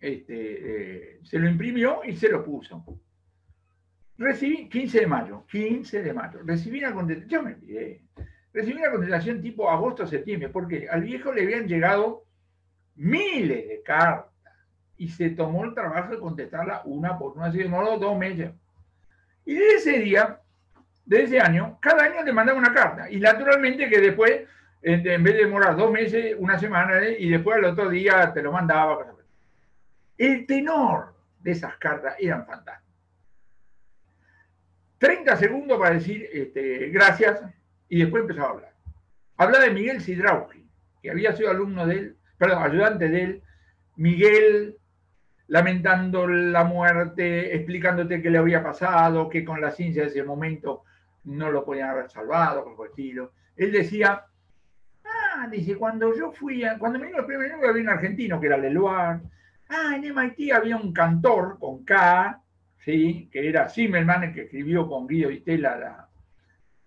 este, eh, se lo imprimió y se lo puso. Recibí 15 de mayo, 15 de mayo. Recibí una contestación, yo me olvidé. Recibí una contestación tipo agosto-septiembre, porque al viejo le habían llegado miles de cartas y se tomó el trabajo de contestarla una por una, así demoró dos meses. Y de ese día, de ese año, cada año le mandaba una carta. Y naturalmente que después en vez de demorar dos meses, una semana, ¿eh? y después al otro día te lo mandaba. El tenor de esas cartas eran fantásticos. 30 segundos para decir este, gracias y después empezaba a hablar. Habla de Miguel Sidrauji, que había sido alumno de él, perdón, ayudante de él. Miguel lamentando la muerte, explicándote qué le había pasado, que con la ciencia de ese momento no lo podían haber salvado, el estilo. Él decía, ah, dice, cuando yo fui, cuando me vino el primer libro había un argentino que era Leloir, ah, en MIT había un cantor con K, ¿sí? que era Zimmerman, el que escribió con Guido Vitela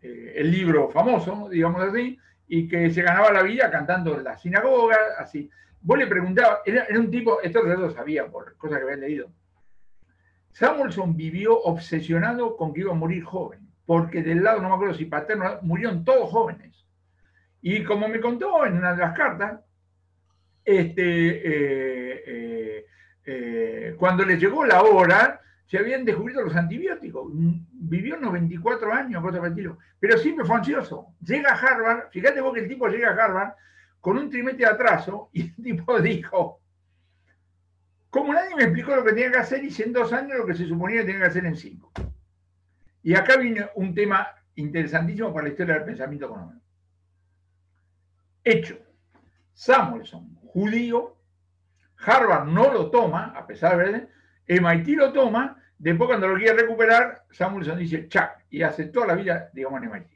eh, el libro famoso, digamos así, y que se ganaba la vida cantando en la sinagoga, así. Vos le preguntabas, era, un tipo, esto ya lo sabía por cosas que habían leído. Samuelson vivió obsesionado con que iba a morir joven, porque del lado, no me acuerdo si paterno, murieron todos jóvenes. Y como me contó en una de las cartas, este, eh, eh, eh, cuando le llegó la hora, se habían descubierto los antibióticos. Vivió 94 años, cosa. Pero siempre fue ansioso. Llega a Harvard, fíjate vos que el tipo llega a Harvard con un trimestre de atraso *laughs* y el tipo dijo, como nadie me explicó lo que tenía que hacer, hice en dos años lo que se suponía que tenía que hacer en cinco. Y acá viene un tema interesantísimo para la historia del pensamiento económico. Hecho. Samuelson, judío, Harvard no lo toma, a pesar de MIT lo toma, después cuando lo quiere recuperar, Samuelson dice, chac, y hace toda la vida, digamos, en MIT.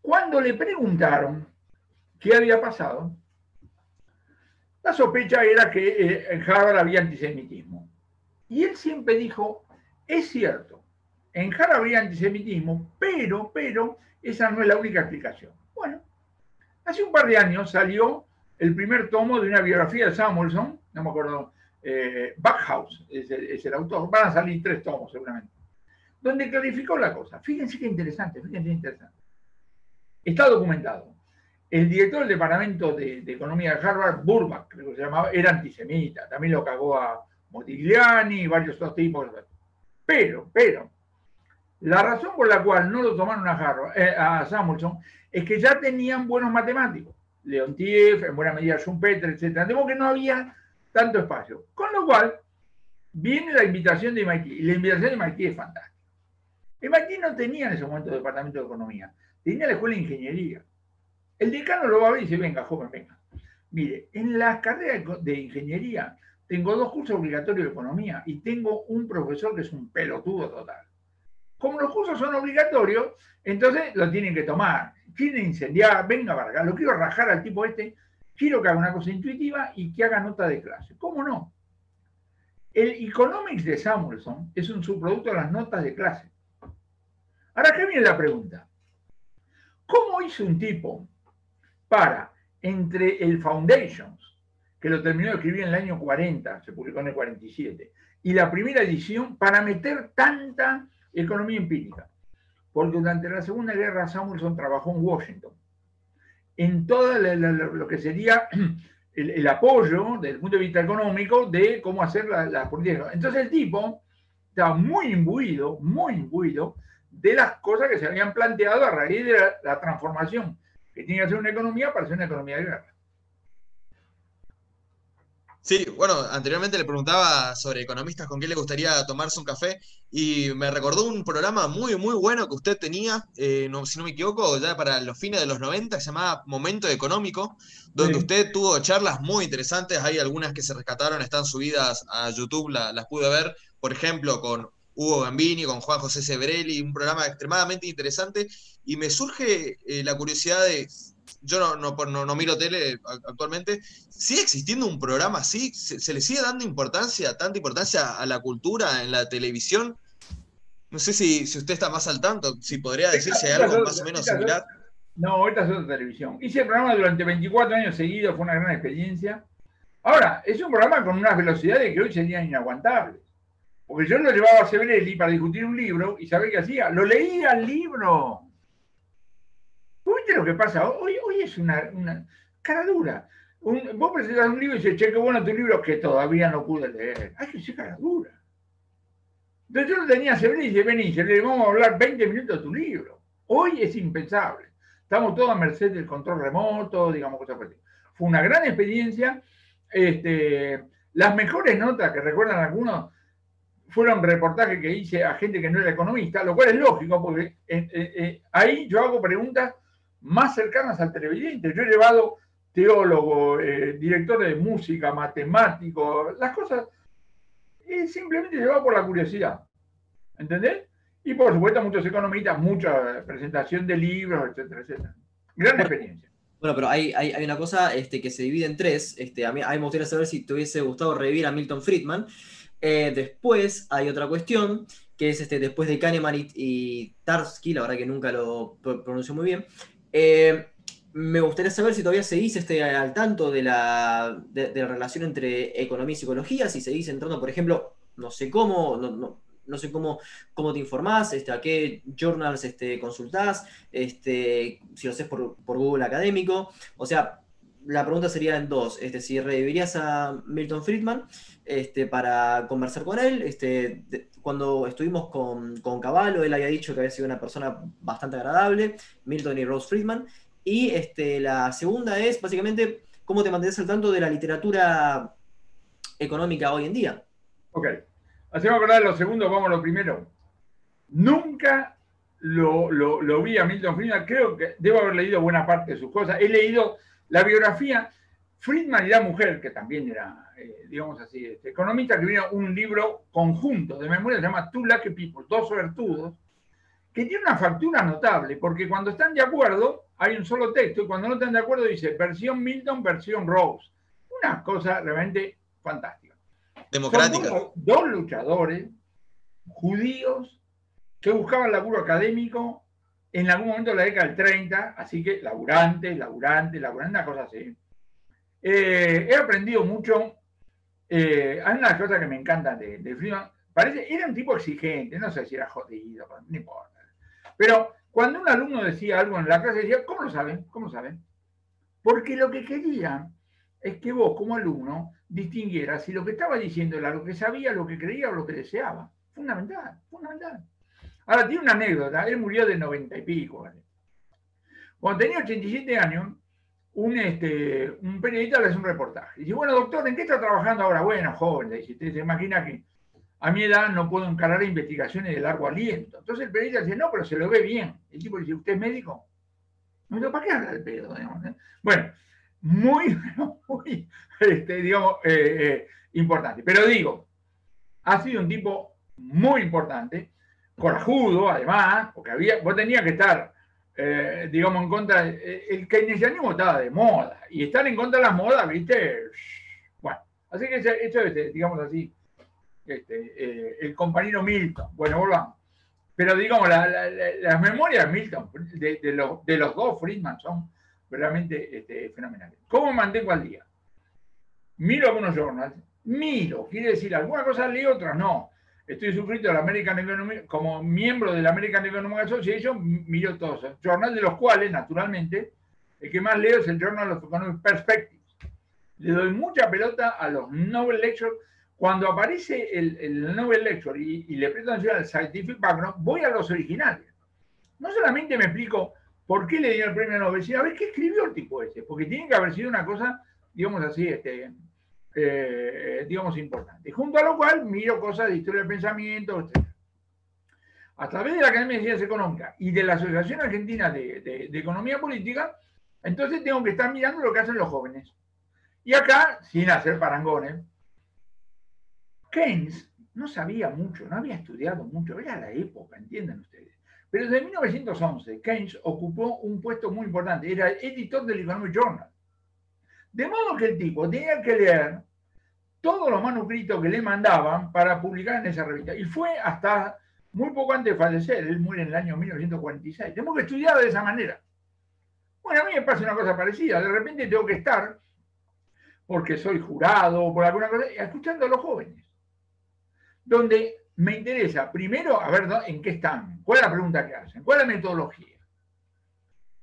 Cuando le preguntaron qué había pasado, la sospecha era que eh, en Harvard había antisemitismo. Y él siempre dijo, es cierto, en Harvard había antisemitismo, pero, pero, esa no es la única explicación. Bueno, hace un par de años salió el primer tomo de una biografía de Samuelson, no me acuerdo eh, Backhouse es el, autor, van a salir tres tomos seguramente, donde clarificó la cosa. Fíjense qué interesante, fíjense qué interesante. Está documentado. El director del Departamento de, Economía de Harvard, Burbach, creo que se llamaba, era antisemita. También lo cagó a Modigliani y varios otros tipos. Pero, pero, la razón por la cual no lo tomaron a, Harvard, eh, a Samuelson es que ya tenían buenos matemáticos. Leontiev, en buena medida Schumpeter, etc. De que no había tanto espacio. Con lo cual, viene la invitación de MIT, y la invitación de MIT es fantástica. MIT no tenía en ese momento departamento de economía, tenía la escuela de ingeniería. El decano lo va a ver y dice, venga, joven, venga. Mire, en las carreras de ingeniería tengo dos cursos obligatorios de economía y tengo un profesor que es un pelotudo total. Como los cursos son obligatorios, entonces lo tienen que tomar. Quieren incendiar, venga acá, lo quiero rajar al tipo este quiero que haga una cosa intuitiva y que haga nota de clase. ¿Cómo no? El Economics de Samuelson es un subproducto de las notas de clase. Ahora, ¿qué viene la pregunta? ¿Cómo hizo un tipo para, entre el Foundations, que lo terminó de escribir en el año 40, se publicó en el 47, y la primera edición, para meter tanta economía empírica? Porque durante la Segunda Guerra Samuelson trabajó en Washington en todo lo que sería *clears throat* el, apoyo desde el punto de vista económico de cómo hacer las la políticas. Entonces el tipo estaba muy imbuido, muy imbuido de las cosas que se habían planteado a raíz de la, transformación que tiene que hacer una economía para ser una economía de guerra. Sí, bueno, anteriormente le preguntaba sobre economistas con quién le gustaría tomarse un café y me recordó un programa muy, muy bueno que usted tenía, eh, si no me equivoco, ya para los fines de los 90, se llamaba Momento Económico, donde usted tuvo charlas muy interesantes, hay algunas que se rescataron, están subidas a YouTube, las pude ver, por ejemplo, con Hugo Gambini, con Juan José Severelli, un programa extremadamente interesante, y me surge eh, la curiosidad de yo no, no, no, miro tele actualmente, ¿sigue existiendo un programa así? ¿Se, le sigue dando importancia, tanta importancia a la cultura en la televisión? No sé si, si usted está más al tanto, si podría decirse algo más o menos similar. No, ahorita es otra televisión. Hice el programa durante 24 años seguidos, fue una gran experiencia. Ahora, es un programa con unas velocidades que hoy serían inaguantables. Porque yo lo llevaba a Severelli para discutir un libro y ¿sabe qué hacía? Lo leía el libro. ¿Viste lo que pasa? Hoy, hoy es una, una cara dura. vos presentas un libro y dices, che, qué bueno tu libro que todavía no pude leer. Hay que ser cara dura. Entonces yo lo tenía a Severino y dice, vení, le vamos a hablar 20 minutos de tu libro. Hoy es impensable. Estamos todos a merced del control remoto, digamos, cosas así. Fue una gran experiencia. Este, las mejores notas que recuerdan algunos, fueron reportajes que hice a gente que no era economista, lo cual es lógico, porque eh, eh, ahí yo hago preguntas más cercanas al televidente. Yo he llevado teólogo, eh, director de música, matemático, las cosas, es simplemente llevado por la curiosidad. ¿Entendés? Y por supuesto muchos economistas, mucha presentación de libros, etcétera, etcétera. Gran experiencia. Bueno, pero hay, hay, una cosa este, que se divide en tres. Este, a, mí, a mí me gustaría saber si te hubiese gustado revivir a Milton Friedman. Eh, después hay otra cuestión, que es este, después de Kahneman y, Tarski, la verdad que nunca lo pronuncio muy bien. Eh, me gustaría saber si todavía seguís este, al tanto de la, relación entre economía y psicología, si seguís entrando, por ejemplo, no sé cómo, no, sé cómo, cómo te informás, este, a qué journals este, consultás, este, si lo haces por Google Académico. O sea, la pregunta sería en dos. Este, si revivirías a Milton Friedman este, para conversar con él. Este, cuando estuvimos con, con Caballo, él había dicho que había sido una persona bastante agradable, Milton y Rose Friedman. Y este, la segunda es básicamente cómo te mantienes al tanto de la literatura económica hoy en día. Ok. Hacemos acordar lo segundo, vamos a lo primero. Nunca lo, lo, vi a Milton Friedman, creo que debo haber leído buena parte de sus cosas. He leído la biografía, Friedman y la mujer, que también era, eh, digamos así, este, economista, escribieron un libro conjunto de memoria, se llama Two Lucky People, Dos Vertudos, que tiene una factura notable, porque cuando están de acuerdo hay un solo texto, y cuando no están de acuerdo dice versión Milton, versión Rose. Una cosa realmente fantástica. Democrática. dos luchadores judíos que buscaban laburo académico en algún momento de la década del 30, así que laburante, laburante, laburante, una cosa así. Eh, he aprendido mucho. Eh, hay unas cosas que me encantan de, de Friedman. Parece, era un tipo exigente, no sé si era jodido, no importa. Pero cuando un alumno decía algo en la clase, decía, ¿cómo lo saben? ¿Cómo saben? Porque lo que quería es que vos, como alumno, distinguieras si lo que estaba diciendo era lo que sabía, lo que creía o lo que deseaba. Fundamental, fundamental. Ahora, tiene una anécdota. Él murió de noventa y pico. Cuando tenía 87 años, un, este, un periodista le hace un reportaje. Dice, bueno, doctor, ¿en qué está trabajando ahora? Bueno, joven, dice, usted se imagina que a mi edad no puedo encarar investigaciones de largo aliento. Entonces el periodista dice, no, pero se lo ve bien. El tipo dice, ¿usted es médico? No, ¿para qué habla el pedo? Bueno, muy, *laughs* muy, este, digamos, eh, eh, importante. Pero digo, ha sido un tipo muy importante corajudo, además, porque había, vos tenías que estar, eh, digamos, en contra, eh, el keynesianismo estaba de moda, y estar en contra de las modas, viste, bueno, así que eso es, digamos así, este, eh, el compañero Milton, bueno, volvamos. Pero digamos, las memorias de Milton, de, los, de, los, dos Friedman, son realmente este, fenomenales. ¿Cómo mantengo al día? Miro algunos journals, miro, quiere decir, algunas cosas leo, otras no estoy suscrito a la American como miembro de la American Economic Association, miro todos los journals, de los cuales, naturalmente, el que más leo es el Journal of Economic Perspectives. Le doy mucha pelota a los Nobel Lectures. Cuando aparece el, el Nobel Lecture y, le presto atención al Scientific Background, voy a los originales. No solamente me explico por qué le dio el premio Nobel, sino a ver qué escribió el tipo ese, porque tiene que haber sido una cosa, digamos así, este, eh, digamos, importante. Junto a lo cual miro cosas de historia del pensamiento, etc. A través de la Academia de Ciencias Económicas y de la Asociación Argentina de, Economía Política, entonces tengo que estar mirando lo que hacen los jóvenes. Y acá, sin hacer parangones, Keynes no sabía mucho, no había estudiado mucho, era la época, entienden ustedes. Pero desde 1911, Keynes ocupó un puesto muy importante, era editor del Economic Journal. De modo que el tipo tenía que leer todos los manuscritos que le mandaban para publicar en esa revista. Y fue hasta muy poco antes de fallecer, él muere en el año 1946. Tenemos que estudiar de esa manera. Bueno, a mí me pasa una cosa parecida. De repente tengo que estar, porque soy jurado o por alguna cosa, escuchando a los jóvenes. Donde me interesa, primero, a ver en qué están, cuál es la pregunta que hacen, cuál es la metodología.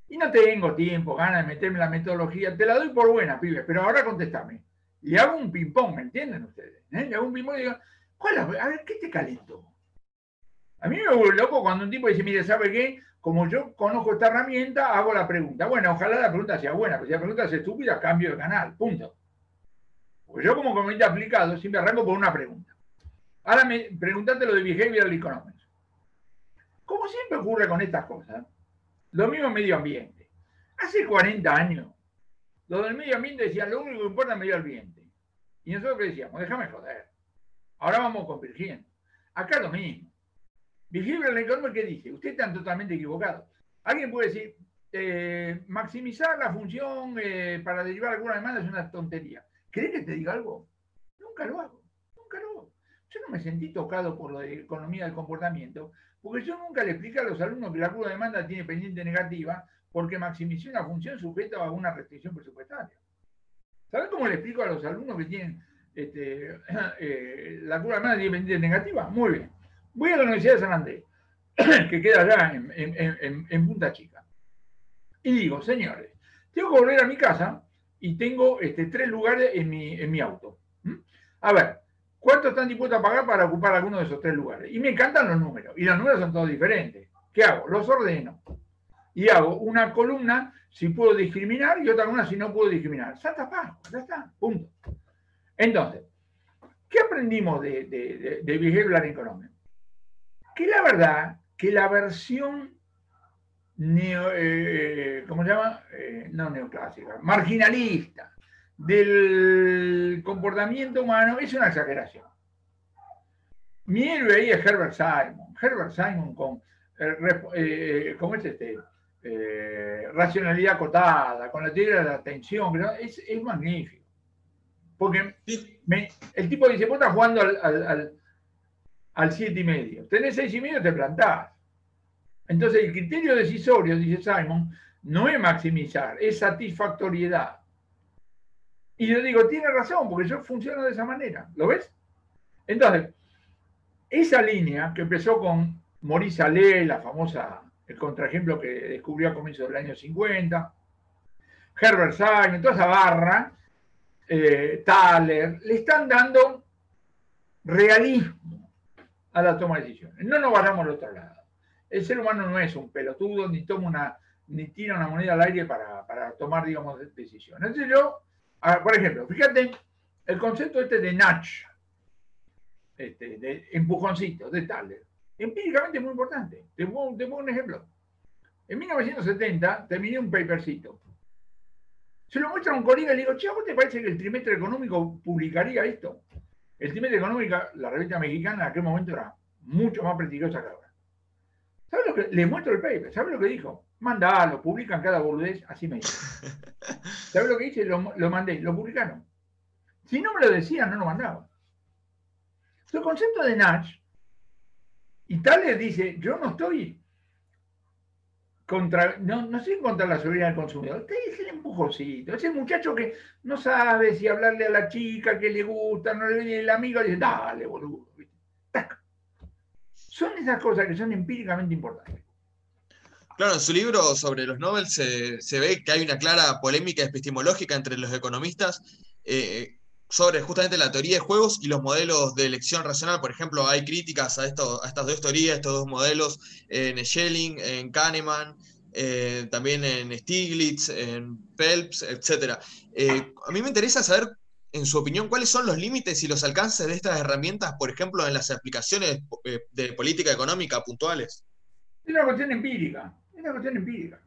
Y no tengo tiempo, ganas de meterme en la metodología, te la doy por buena, pibes, pero ahora contestame. Y hago un ping-pong, ¿me entienden ustedes? ¿Eh? Hago un ping-pong y digo, ¿cuál? A ver, ¿qué te calentó? A mí me vuelve loco cuando un tipo dice, mire, ¿sabe qué? Como yo conozco esta herramienta, hago la pregunta. Bueno, ojalá la pregunta sea buena, pero si la pregunta es estúpida, cambio de canal, punto. Porque yo como comité aplicado siempre arranco por una pregunta. Ahora me lo de behavioral economics. Como siempre ocurre con estas cosas, lo mismo medio ambiente. Hace 40 años, los del medio ambiente decían, lo único que importa es el medio ambiente. Y nosotros decíamos, déjame joder. Ahora vamos convergiendo. Acá lo mismo. Behavioral economics, ¿qué dice? Usted está totalmente equivocado. Alguien puede decir, eh, maximizar la función eh, para derivar alguna demanda es una tontería. ¿Crees que te diga algo? Nunca lo hago, nunca lo hago. Yo no me sentí tocado por lo de economía del comportamiento, porque yo nunca le expliqué a los alumnos que la curva de demanda tiene pendiente negativa porque maximicé una función sujeta a una restricción presupuestaria. ¿Saben cómo le explico a los alumnos que tienen este, *clears throat* eh, la curva de demanda tiene pendiente negativa? Muy bien. Voy a la Universidad de San Andrés, *clears throat* que queda allá en Punta Chica. Y digo, señores, tengo que volver a mi casa y tengo este, tres lugares en mi, auto. A ver, ¿cuánto están dispuestos a pagar para ocupar alguno de esos tres lugares? Y me encantan los números. Y los números son todos diferentes. ¿Qué hago? Los ordeno. Y hago una columna si puedo discriminar y otra columna si no puedo discriminar. Santa Paz, ya está, punto. Entonces, ¿qué aprendimos de, de, de, Behavioral Economics? Que la verdad, que la versión neo, eh, ¿cómo se llama? Eh, no neoclásica, marginalista del comportamiento humano es una exageración. Mi héroe ahí es Herbert Simon. Herbert Simon con, eh, ¿cómo es este? Racionalidad acotada, con la teoría de la atención, es, es magnífico. Porque el tipo dice, vos estás jugando al, al, al, siete y medio, tenés seis y medio, te plantás. Entonces, el criterio decisorio, dice Simon, no es maximizar, es satisfactoriedad. Y yo digo, tiene razón, porque yo funciono de esa manera. ¿Lo ves? Entonces, esa línea que empezó con Maurice Allais, la famosa, el contraejemplo que descubrió a comienzos del año 50, Herbert Simon, toda esa barra, eh, Thaler, le están dando realismo a la toma de decisiones. No nos vayamos al otro lado el ser humano no es un pelotudo, ni toma una, ni tira una moneda al aire para, tomar, digamos, decisiones. Yo, por ejemplo, fíjate el concepto este de nudge, este, de empujoncito, de tal, empíricamente es muy importante. Te pongo, un ejemplo. En 1970 terminé un papercito. Se lo muestra a un colega y le digo, che, ¿vos te parece que el trimestre económico publicaría esto? El trimestre económico, la revista mexicana en aquel momento era mucho más prestigiosa que ahora. ¿Sabes lo que? Le muestro el paper. ¿Sabes lo que dijo? Mandalo, publican cada boludez, así me dice. *laughs* ¿Sabes lo que hice? Lo, mandé, lo publicaron. Si no me lo decían, no lo mandaba. El concepto de Nash, y Tales dice, yo no estoy contra, no, no estoy contra la seguridad del consumidor, usted es el empujoncito, ese muchacho que no sabe si hablarle a la chica que le gusta, no le viene el amigo, dice, dale, boludo. Son esas cosas que son empíricamente importantes. Claro, en su libro sobre los Nobel se, ve que hay una clara polémica epistemológica entre los economistas eh, sobre justamente la teoría de juegos y los modelos de elección racional. Por ejemplo, hay críticas a, esto, a estas dos teorías, estos dos modelos, en Schelling, en Kahneman, eh, también en Stiglitz, en Phelps, etc. Eh, a mí me interesa saber en su opinión, cuáles son los límites y los alcances de estas herramientas, por ejemplo, en las aplicaciones eh, de política económica puntuales? Es una cuestión empírica, es una cuestión empírica.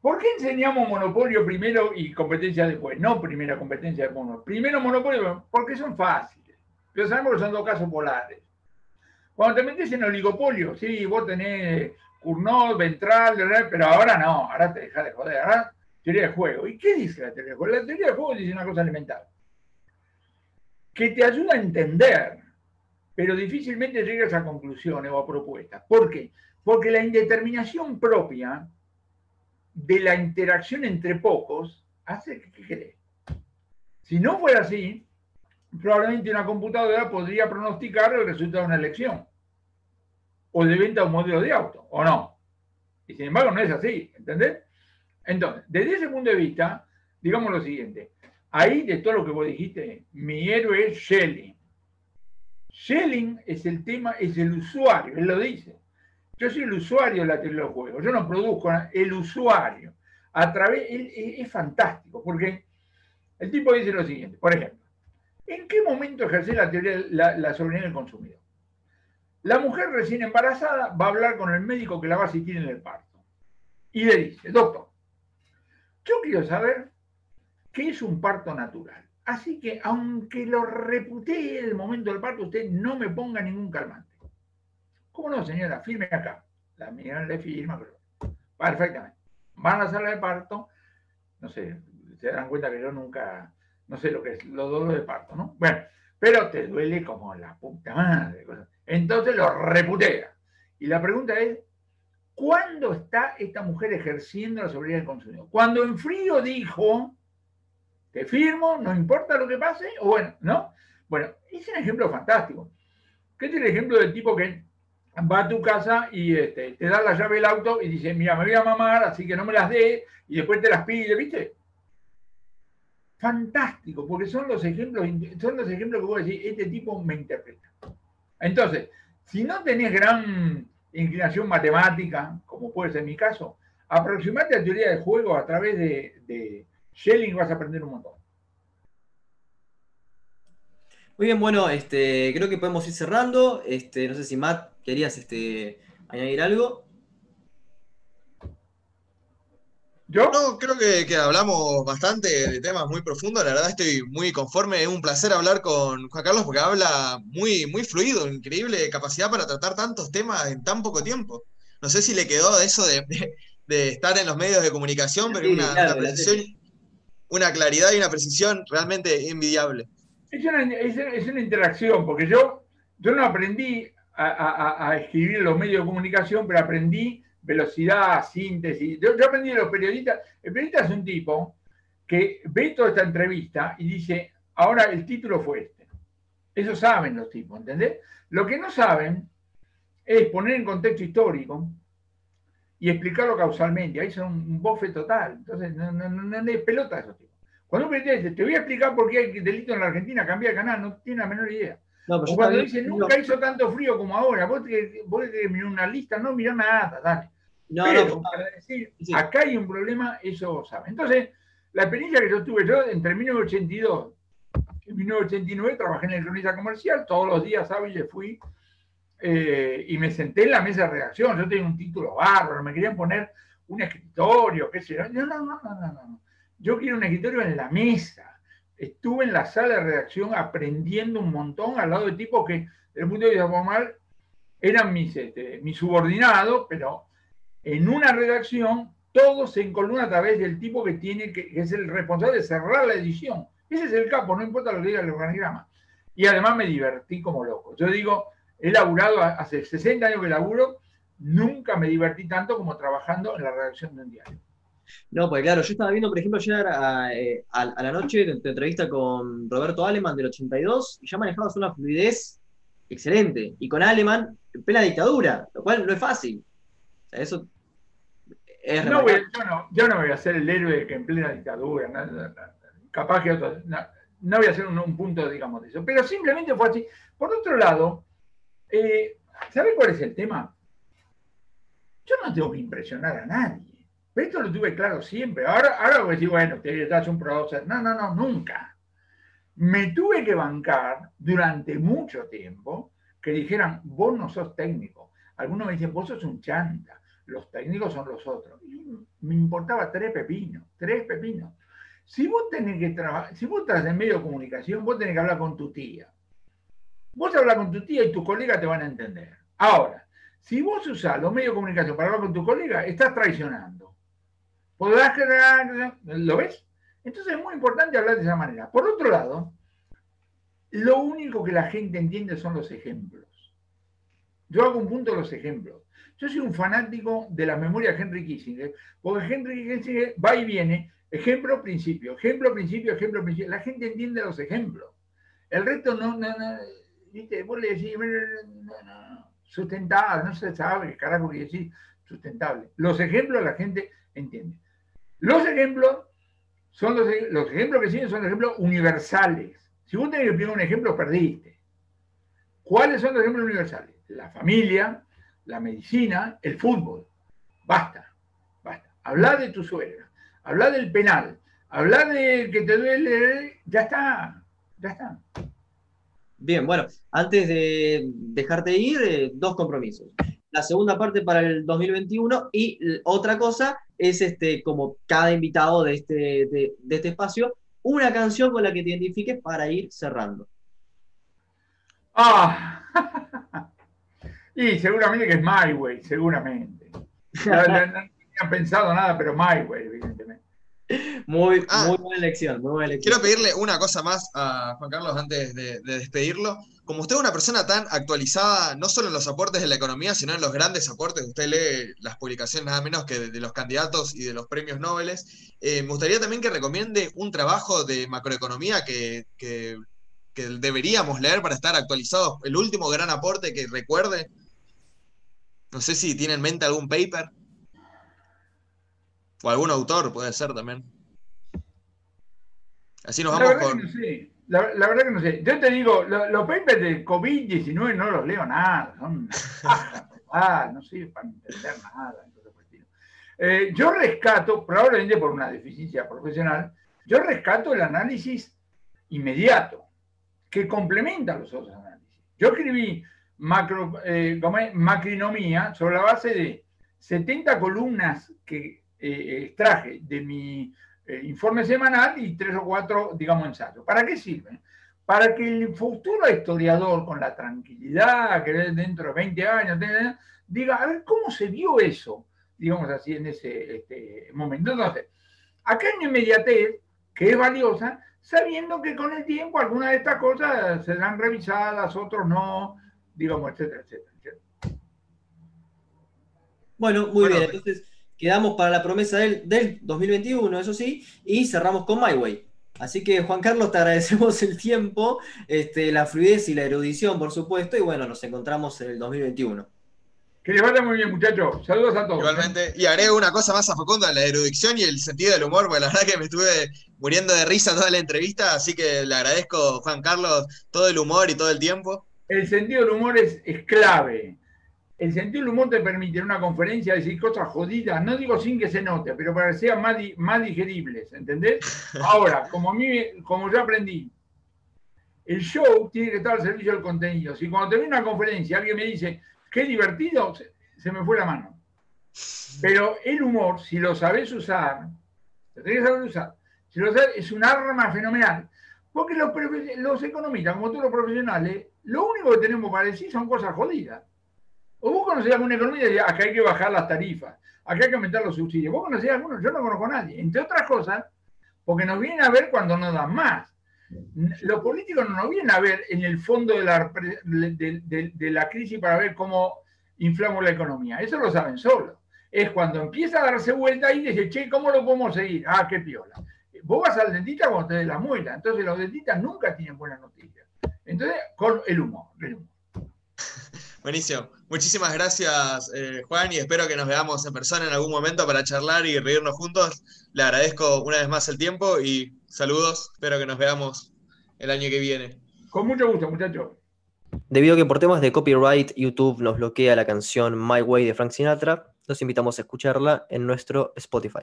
¿Por qué enseñamos monopolio primero y competencia después? No primera competencia después. Primero monopolio, porque son fáciles. Pero sabemos que son dos casos polares. Cuando te metes en oligopolio, sí, vos tenés Cournot, Ventral, pero ahora no, ahora te dejas de joder. Ahora teoría de juego. ¿Y qué dice la teoría de juego? La teoría de juego dice una cosa elemental, que te ayuda a entender, pero difícilmente llegas a conclusiones o a propuestas. ¿Por qué? Porque la indeterminación propia de la interacción entre pocos hace que, ¿qué Si no fuera así, probablemente una computadora podría pronosticar el resultado de una elección o de venta de un modelo de auto, ¿o no? Y sin embargo no es así, ¿entendés? Entonces, desde ese punto de vista, digamos lo siguiente. Ahí, de todo lo que vos dijiste, mi héroe es Schelling. Schelling es el tema, es el usuario, él lo dice. Yo soy el usuario de la de los juegos, yo no produzco, el usuario. A través, es, fantástico, porque el tipo dice lo siguiente, por ejemplo, ¿En qué momento ejerce la teoría la, la soberanía del consumidor? La mujer recién embarazada va a hablar con el médico que la va a asistir en el parto. Y le dice, doctor, yo quiero saber qué es un parto natural. Así que, aunque lo reputee el momento del parto, usted no me ponga ningún calmante. ¿Cómo no, señora? Firme acá. La mía le firma, pero perfectamente. Van a la sala de parto, no sé, se dan cuenta que yo nunca, no sé lo que es, los dolores de parto, ¿no? Bueno, pero te duele como la puta madre. Entonces lo reputea. Y la pregunta es, ¿cuándo está esta mujer ejerciendo la soberanía del consumidor? Cuando en frío dijo, te firmo, no importa lo que pase, o bueno, ¿no? Bueno, es un ejemplo fantástico. ¿Qué es el ejemplo del tipo que va a tu casa y este, te da la llave del auto y dice, mira, me voy a mamar, así que no me las dé, y después te las pide, ¿viste? Fantástico, porque son los ejemplos, son los ejemplos que vos decís, este tipo me interpreta. Entonces, si no tenés gran inclinación matemática, como puede ser mi caso, aproximate a la teoría de juego a través de, de Schelling vas a aprender un montón. Muy bien, bueno, este, creo que podemos ir cerrando. Este, no sé si Matt querías este, añadir algo. ¿Yo? No, creo que, hablamos bastante de temas muy profundos. La verdad estoy muy conforme. Es un placer hablar con Juan Carlos porque habla muy, muy fluido, increíble capacidad para tratar tantos temas en tan poco tiempo. No sé si le quedó eso de, estar en los medios de comunicación, pero una, una, claridad y una precisión realmente envidiable. Es una, es, una interacción, porque yo, yo no aprendí a, a escribir los medios de comunicación, pero aprendí velocidad, síntesis. Yo, aprendí de los periodistas. El periodista es un tipo que ve toda esta entrevista y dice, ahora el título fue este. Eso saben los tipos, ¿entendés? Lo que no saben es poner en contexto histórico y explicarlo causalmente. Ahí son un bofe total. Entonces, no, no, no, no pelota esos tipos. Cuando un periodista dice, te voy a explicar por qué hay delito en la Argentina, cambia de canal, no tiene la menor idea. O cuando dice, nunca hizo tanto frío como ahora, vos que mirar una lista, no miró nada, dale. No, no, para decir, acá hay un problema, eso sabe. Entonces, la experiencia que yo tuve, yo entre 1982 y 1989 trabajé en el cronista comercial, todos los días hábiles fui eh, y me senté en la mesa de redacción. Yo tenía un título bárbaro, me querían poner un escritorio, qué sé yo. No, no, no, no, no. Yo quiero un escritorio en la mesa. Estuve en la sala de redacción aprendiendo un montón al lado de tipos que, desde el punto de vista formal, eran mis, este, subordinados, pero en una redacción todo se encolumna a través del tipo que tiene que, es el responsable de cerrar la edición. Ese es el capo, no importa lo que diga el organigrama. Y además me divertí como loco. Yo digo, he laburado hace 60 años que laburo, nunca me divertí tanto como trabajando en la redacción de un diario. No, pues claro, yo estaba viendo, por ejemplo, ayer a, la noche de, entrevista con Roberto Aleman del 82 y ya manejabas una fluidez excelente. Y con Aleman, en plena dictadura, lo cual no es fácil. O sea, eso no voy, yo, no, yo, no, voy a ser el héroe que en plena dictadura, capaz que otro, no, voy a hacer un, punto, digamos, de eso, pero simplemente fue así. Por otro lado, eh, ¿sabe cuál es el tema? Yo no tengo que impresionar a nadie, pero esto lo tuve claro siempre. Ahora, ahora voy a decir, bueno, te das un prócer. No, no, no, nunca. Me tuve que bancar durante mucho tiempo que dijeran, vos no sos técnico. Algunos me dicen, vos sos un chanta los técnicos son los otros. me importaba tres pepinos, tres pepinos. Si vos tenés que trabajar, si vos estás en medio de comunicación, vos tenés que hablar con tu tía. Vos hablas con tu tía y tus colegas te van a entender. Ahora, si vos usás los medios de comunicación para hablar con tu colega, estás traicionando. Podrás crear, ¿lo ves? Entonces es muy importante hablar de esa manera. Por otro lado, lo único que la gente entiende son los ejemplos. Yo hago un punto de los ejemplos. Yo soy un fanático de la memoria de Henry Kissinger, porque Henry Kissinger va y viene, ejemplo, principio, ejemplo, principio, ejemplo, principio. La gente entiende los ejemplos. El resto no, no, no ¿viste? Vos le decís, no, no, sustentable, no se sabe qué carajo quiere decir sustentable. Los ejemplos la gente entiende. Los ejemplos son los, los ejemplos que siguen son ejemplos universales. Si vos tenés que un ejemplo, perdiste. ¿Cuáles son los ejemplos universales? La familia, la medicina, el fútbol. Basta, basta. Habla de tu suegra, habla del penal, habla de que te duele, ya está. Ya está. Bien, bueno, antes de dejarte ir, eh, dos compromisos. La segunda parte para el 2021 y otra cosa es este, como cada invitado de este, de, este espacio, una canción con la que te identifiques para ir cerrando. Ah, *laughs* y seguramente que es My Way, seguramente. No, no, pensado nada, pero My Way, evidentemente. Muy, ah. muy buena elección, muy buena elección. Quiero pedirle una cosa más a Juan Carlos antes de, despedirlo. Como usted es una persona tan actualizada, no solo en los aportes de la economía, sino en los grandes aportes, usted lee las publicaciones nada menos que de, los candidatos y de los premios Nobel, eh, me gustaría también que recomiende un trabajo de macroeconomía que, que deberíamos leer para estar actualizados. El último gran aporte que recuerde. No sé si tiene en mente algún paper. O algún autor puede ser también. Así nos vamos con. La, verdad que no sé. Yo te digo, los papers de COVID-19 no los leo nada. Son. *laughs* ah, no sirven para entender nada. Eh, yo rescato, probablemente por una deficiencia profesional, yo rescato el análisis inmediato, que complementa los otros análisis. Yo escribí macro, eh, macrinomía sobre la base de 70 columnas que eh, extraje de mi eh, informe semanal y tres o cuatro, digamos, ensayos. ¿Para qué sirven? Para que el futuro historiador, con la tranquilidad que dentro de 20 años, diga, a ver, ¿cómo se vio eso? Digamos así, en ese este, momento. Entonces, acá hay una inmediatez que es valiosa, sabiendo que con el tiempo algunas de estas cosas serán revisadas, otros no, digamos, etcétera, etcétera. Bueno, muy bien. Entonces, quedamos para la promesa del, del 2021, eso sí, y cerramos con My Way. Así que Juan Carlos, te *laughs* agradecemos el tiempo, este, la fluidez y la erudición, por supuesto, y bueno, nos encontramos en el 2021. Que les vaya muy bien, muchachos. Saludos a todos. Igualmente. Y agrego una cosa más a Facundo, la erudición y el sentido del humor, porque la verdad que me estuve muriendo de risa toda la entrevista, así que le agradezco, Juan Carlos, todo el humor y todo el tiempo. El sentido del humor es, es clave el sentido del humor te permite en una conferencia decir cosas jodidas, no digo sin que se note, pero para que sean más, más digeribles, ¿entendés? *laughs* Ahora, como, a mí, como yo aprendí, el show tiene que estar al servicio del contenido. Si cuando termino una conferencia alguien me dice, qué divertido, se, me fue la mano. Pero el humor, si lo sabes usar, lo tenés que saber usar, si lo sabes, es un arma fenomenal. Porque los, los economistas, como todos los profesionales, lo único que tenemos para decir son cosas jodidas. O vos conocés alguna economía y acá hay que bajar las tarifas, acá hay que aumentar los subsidios. Vos conocés alguno, yo no conozco a nadie. Entre otras cosas, porque nos vienen a ver cuando nos dan más. Los políticos no nos vienen a ver en el fondo de la, de, crisis para ver cómo inflamos la economía. Eso lo saben solo. Es cuando empieza a darse vuelta y dice, che, ¿cómo lo podemos seguir? Ah, qué piola. Vos vas al dentista cuando te des la muela. Entonces los dentistas nunca tienen buenas noticias. Entonces, con el humor. El humor. Buenísimo. Muchísimas gracias, eh, Juan, y espero que nos veamos en persona en algún momento para charlar y reírnos juntos. Le agradezco una vez más el tiempo y saludos. Espero que nos veamos el año que viene. Con mucho gusto, muchachos. Debido a que por temas de copyright YouTube nos bloquea la canción My Way de Frank Sinatra, los invitamos a escucharla en nuestro Spotify.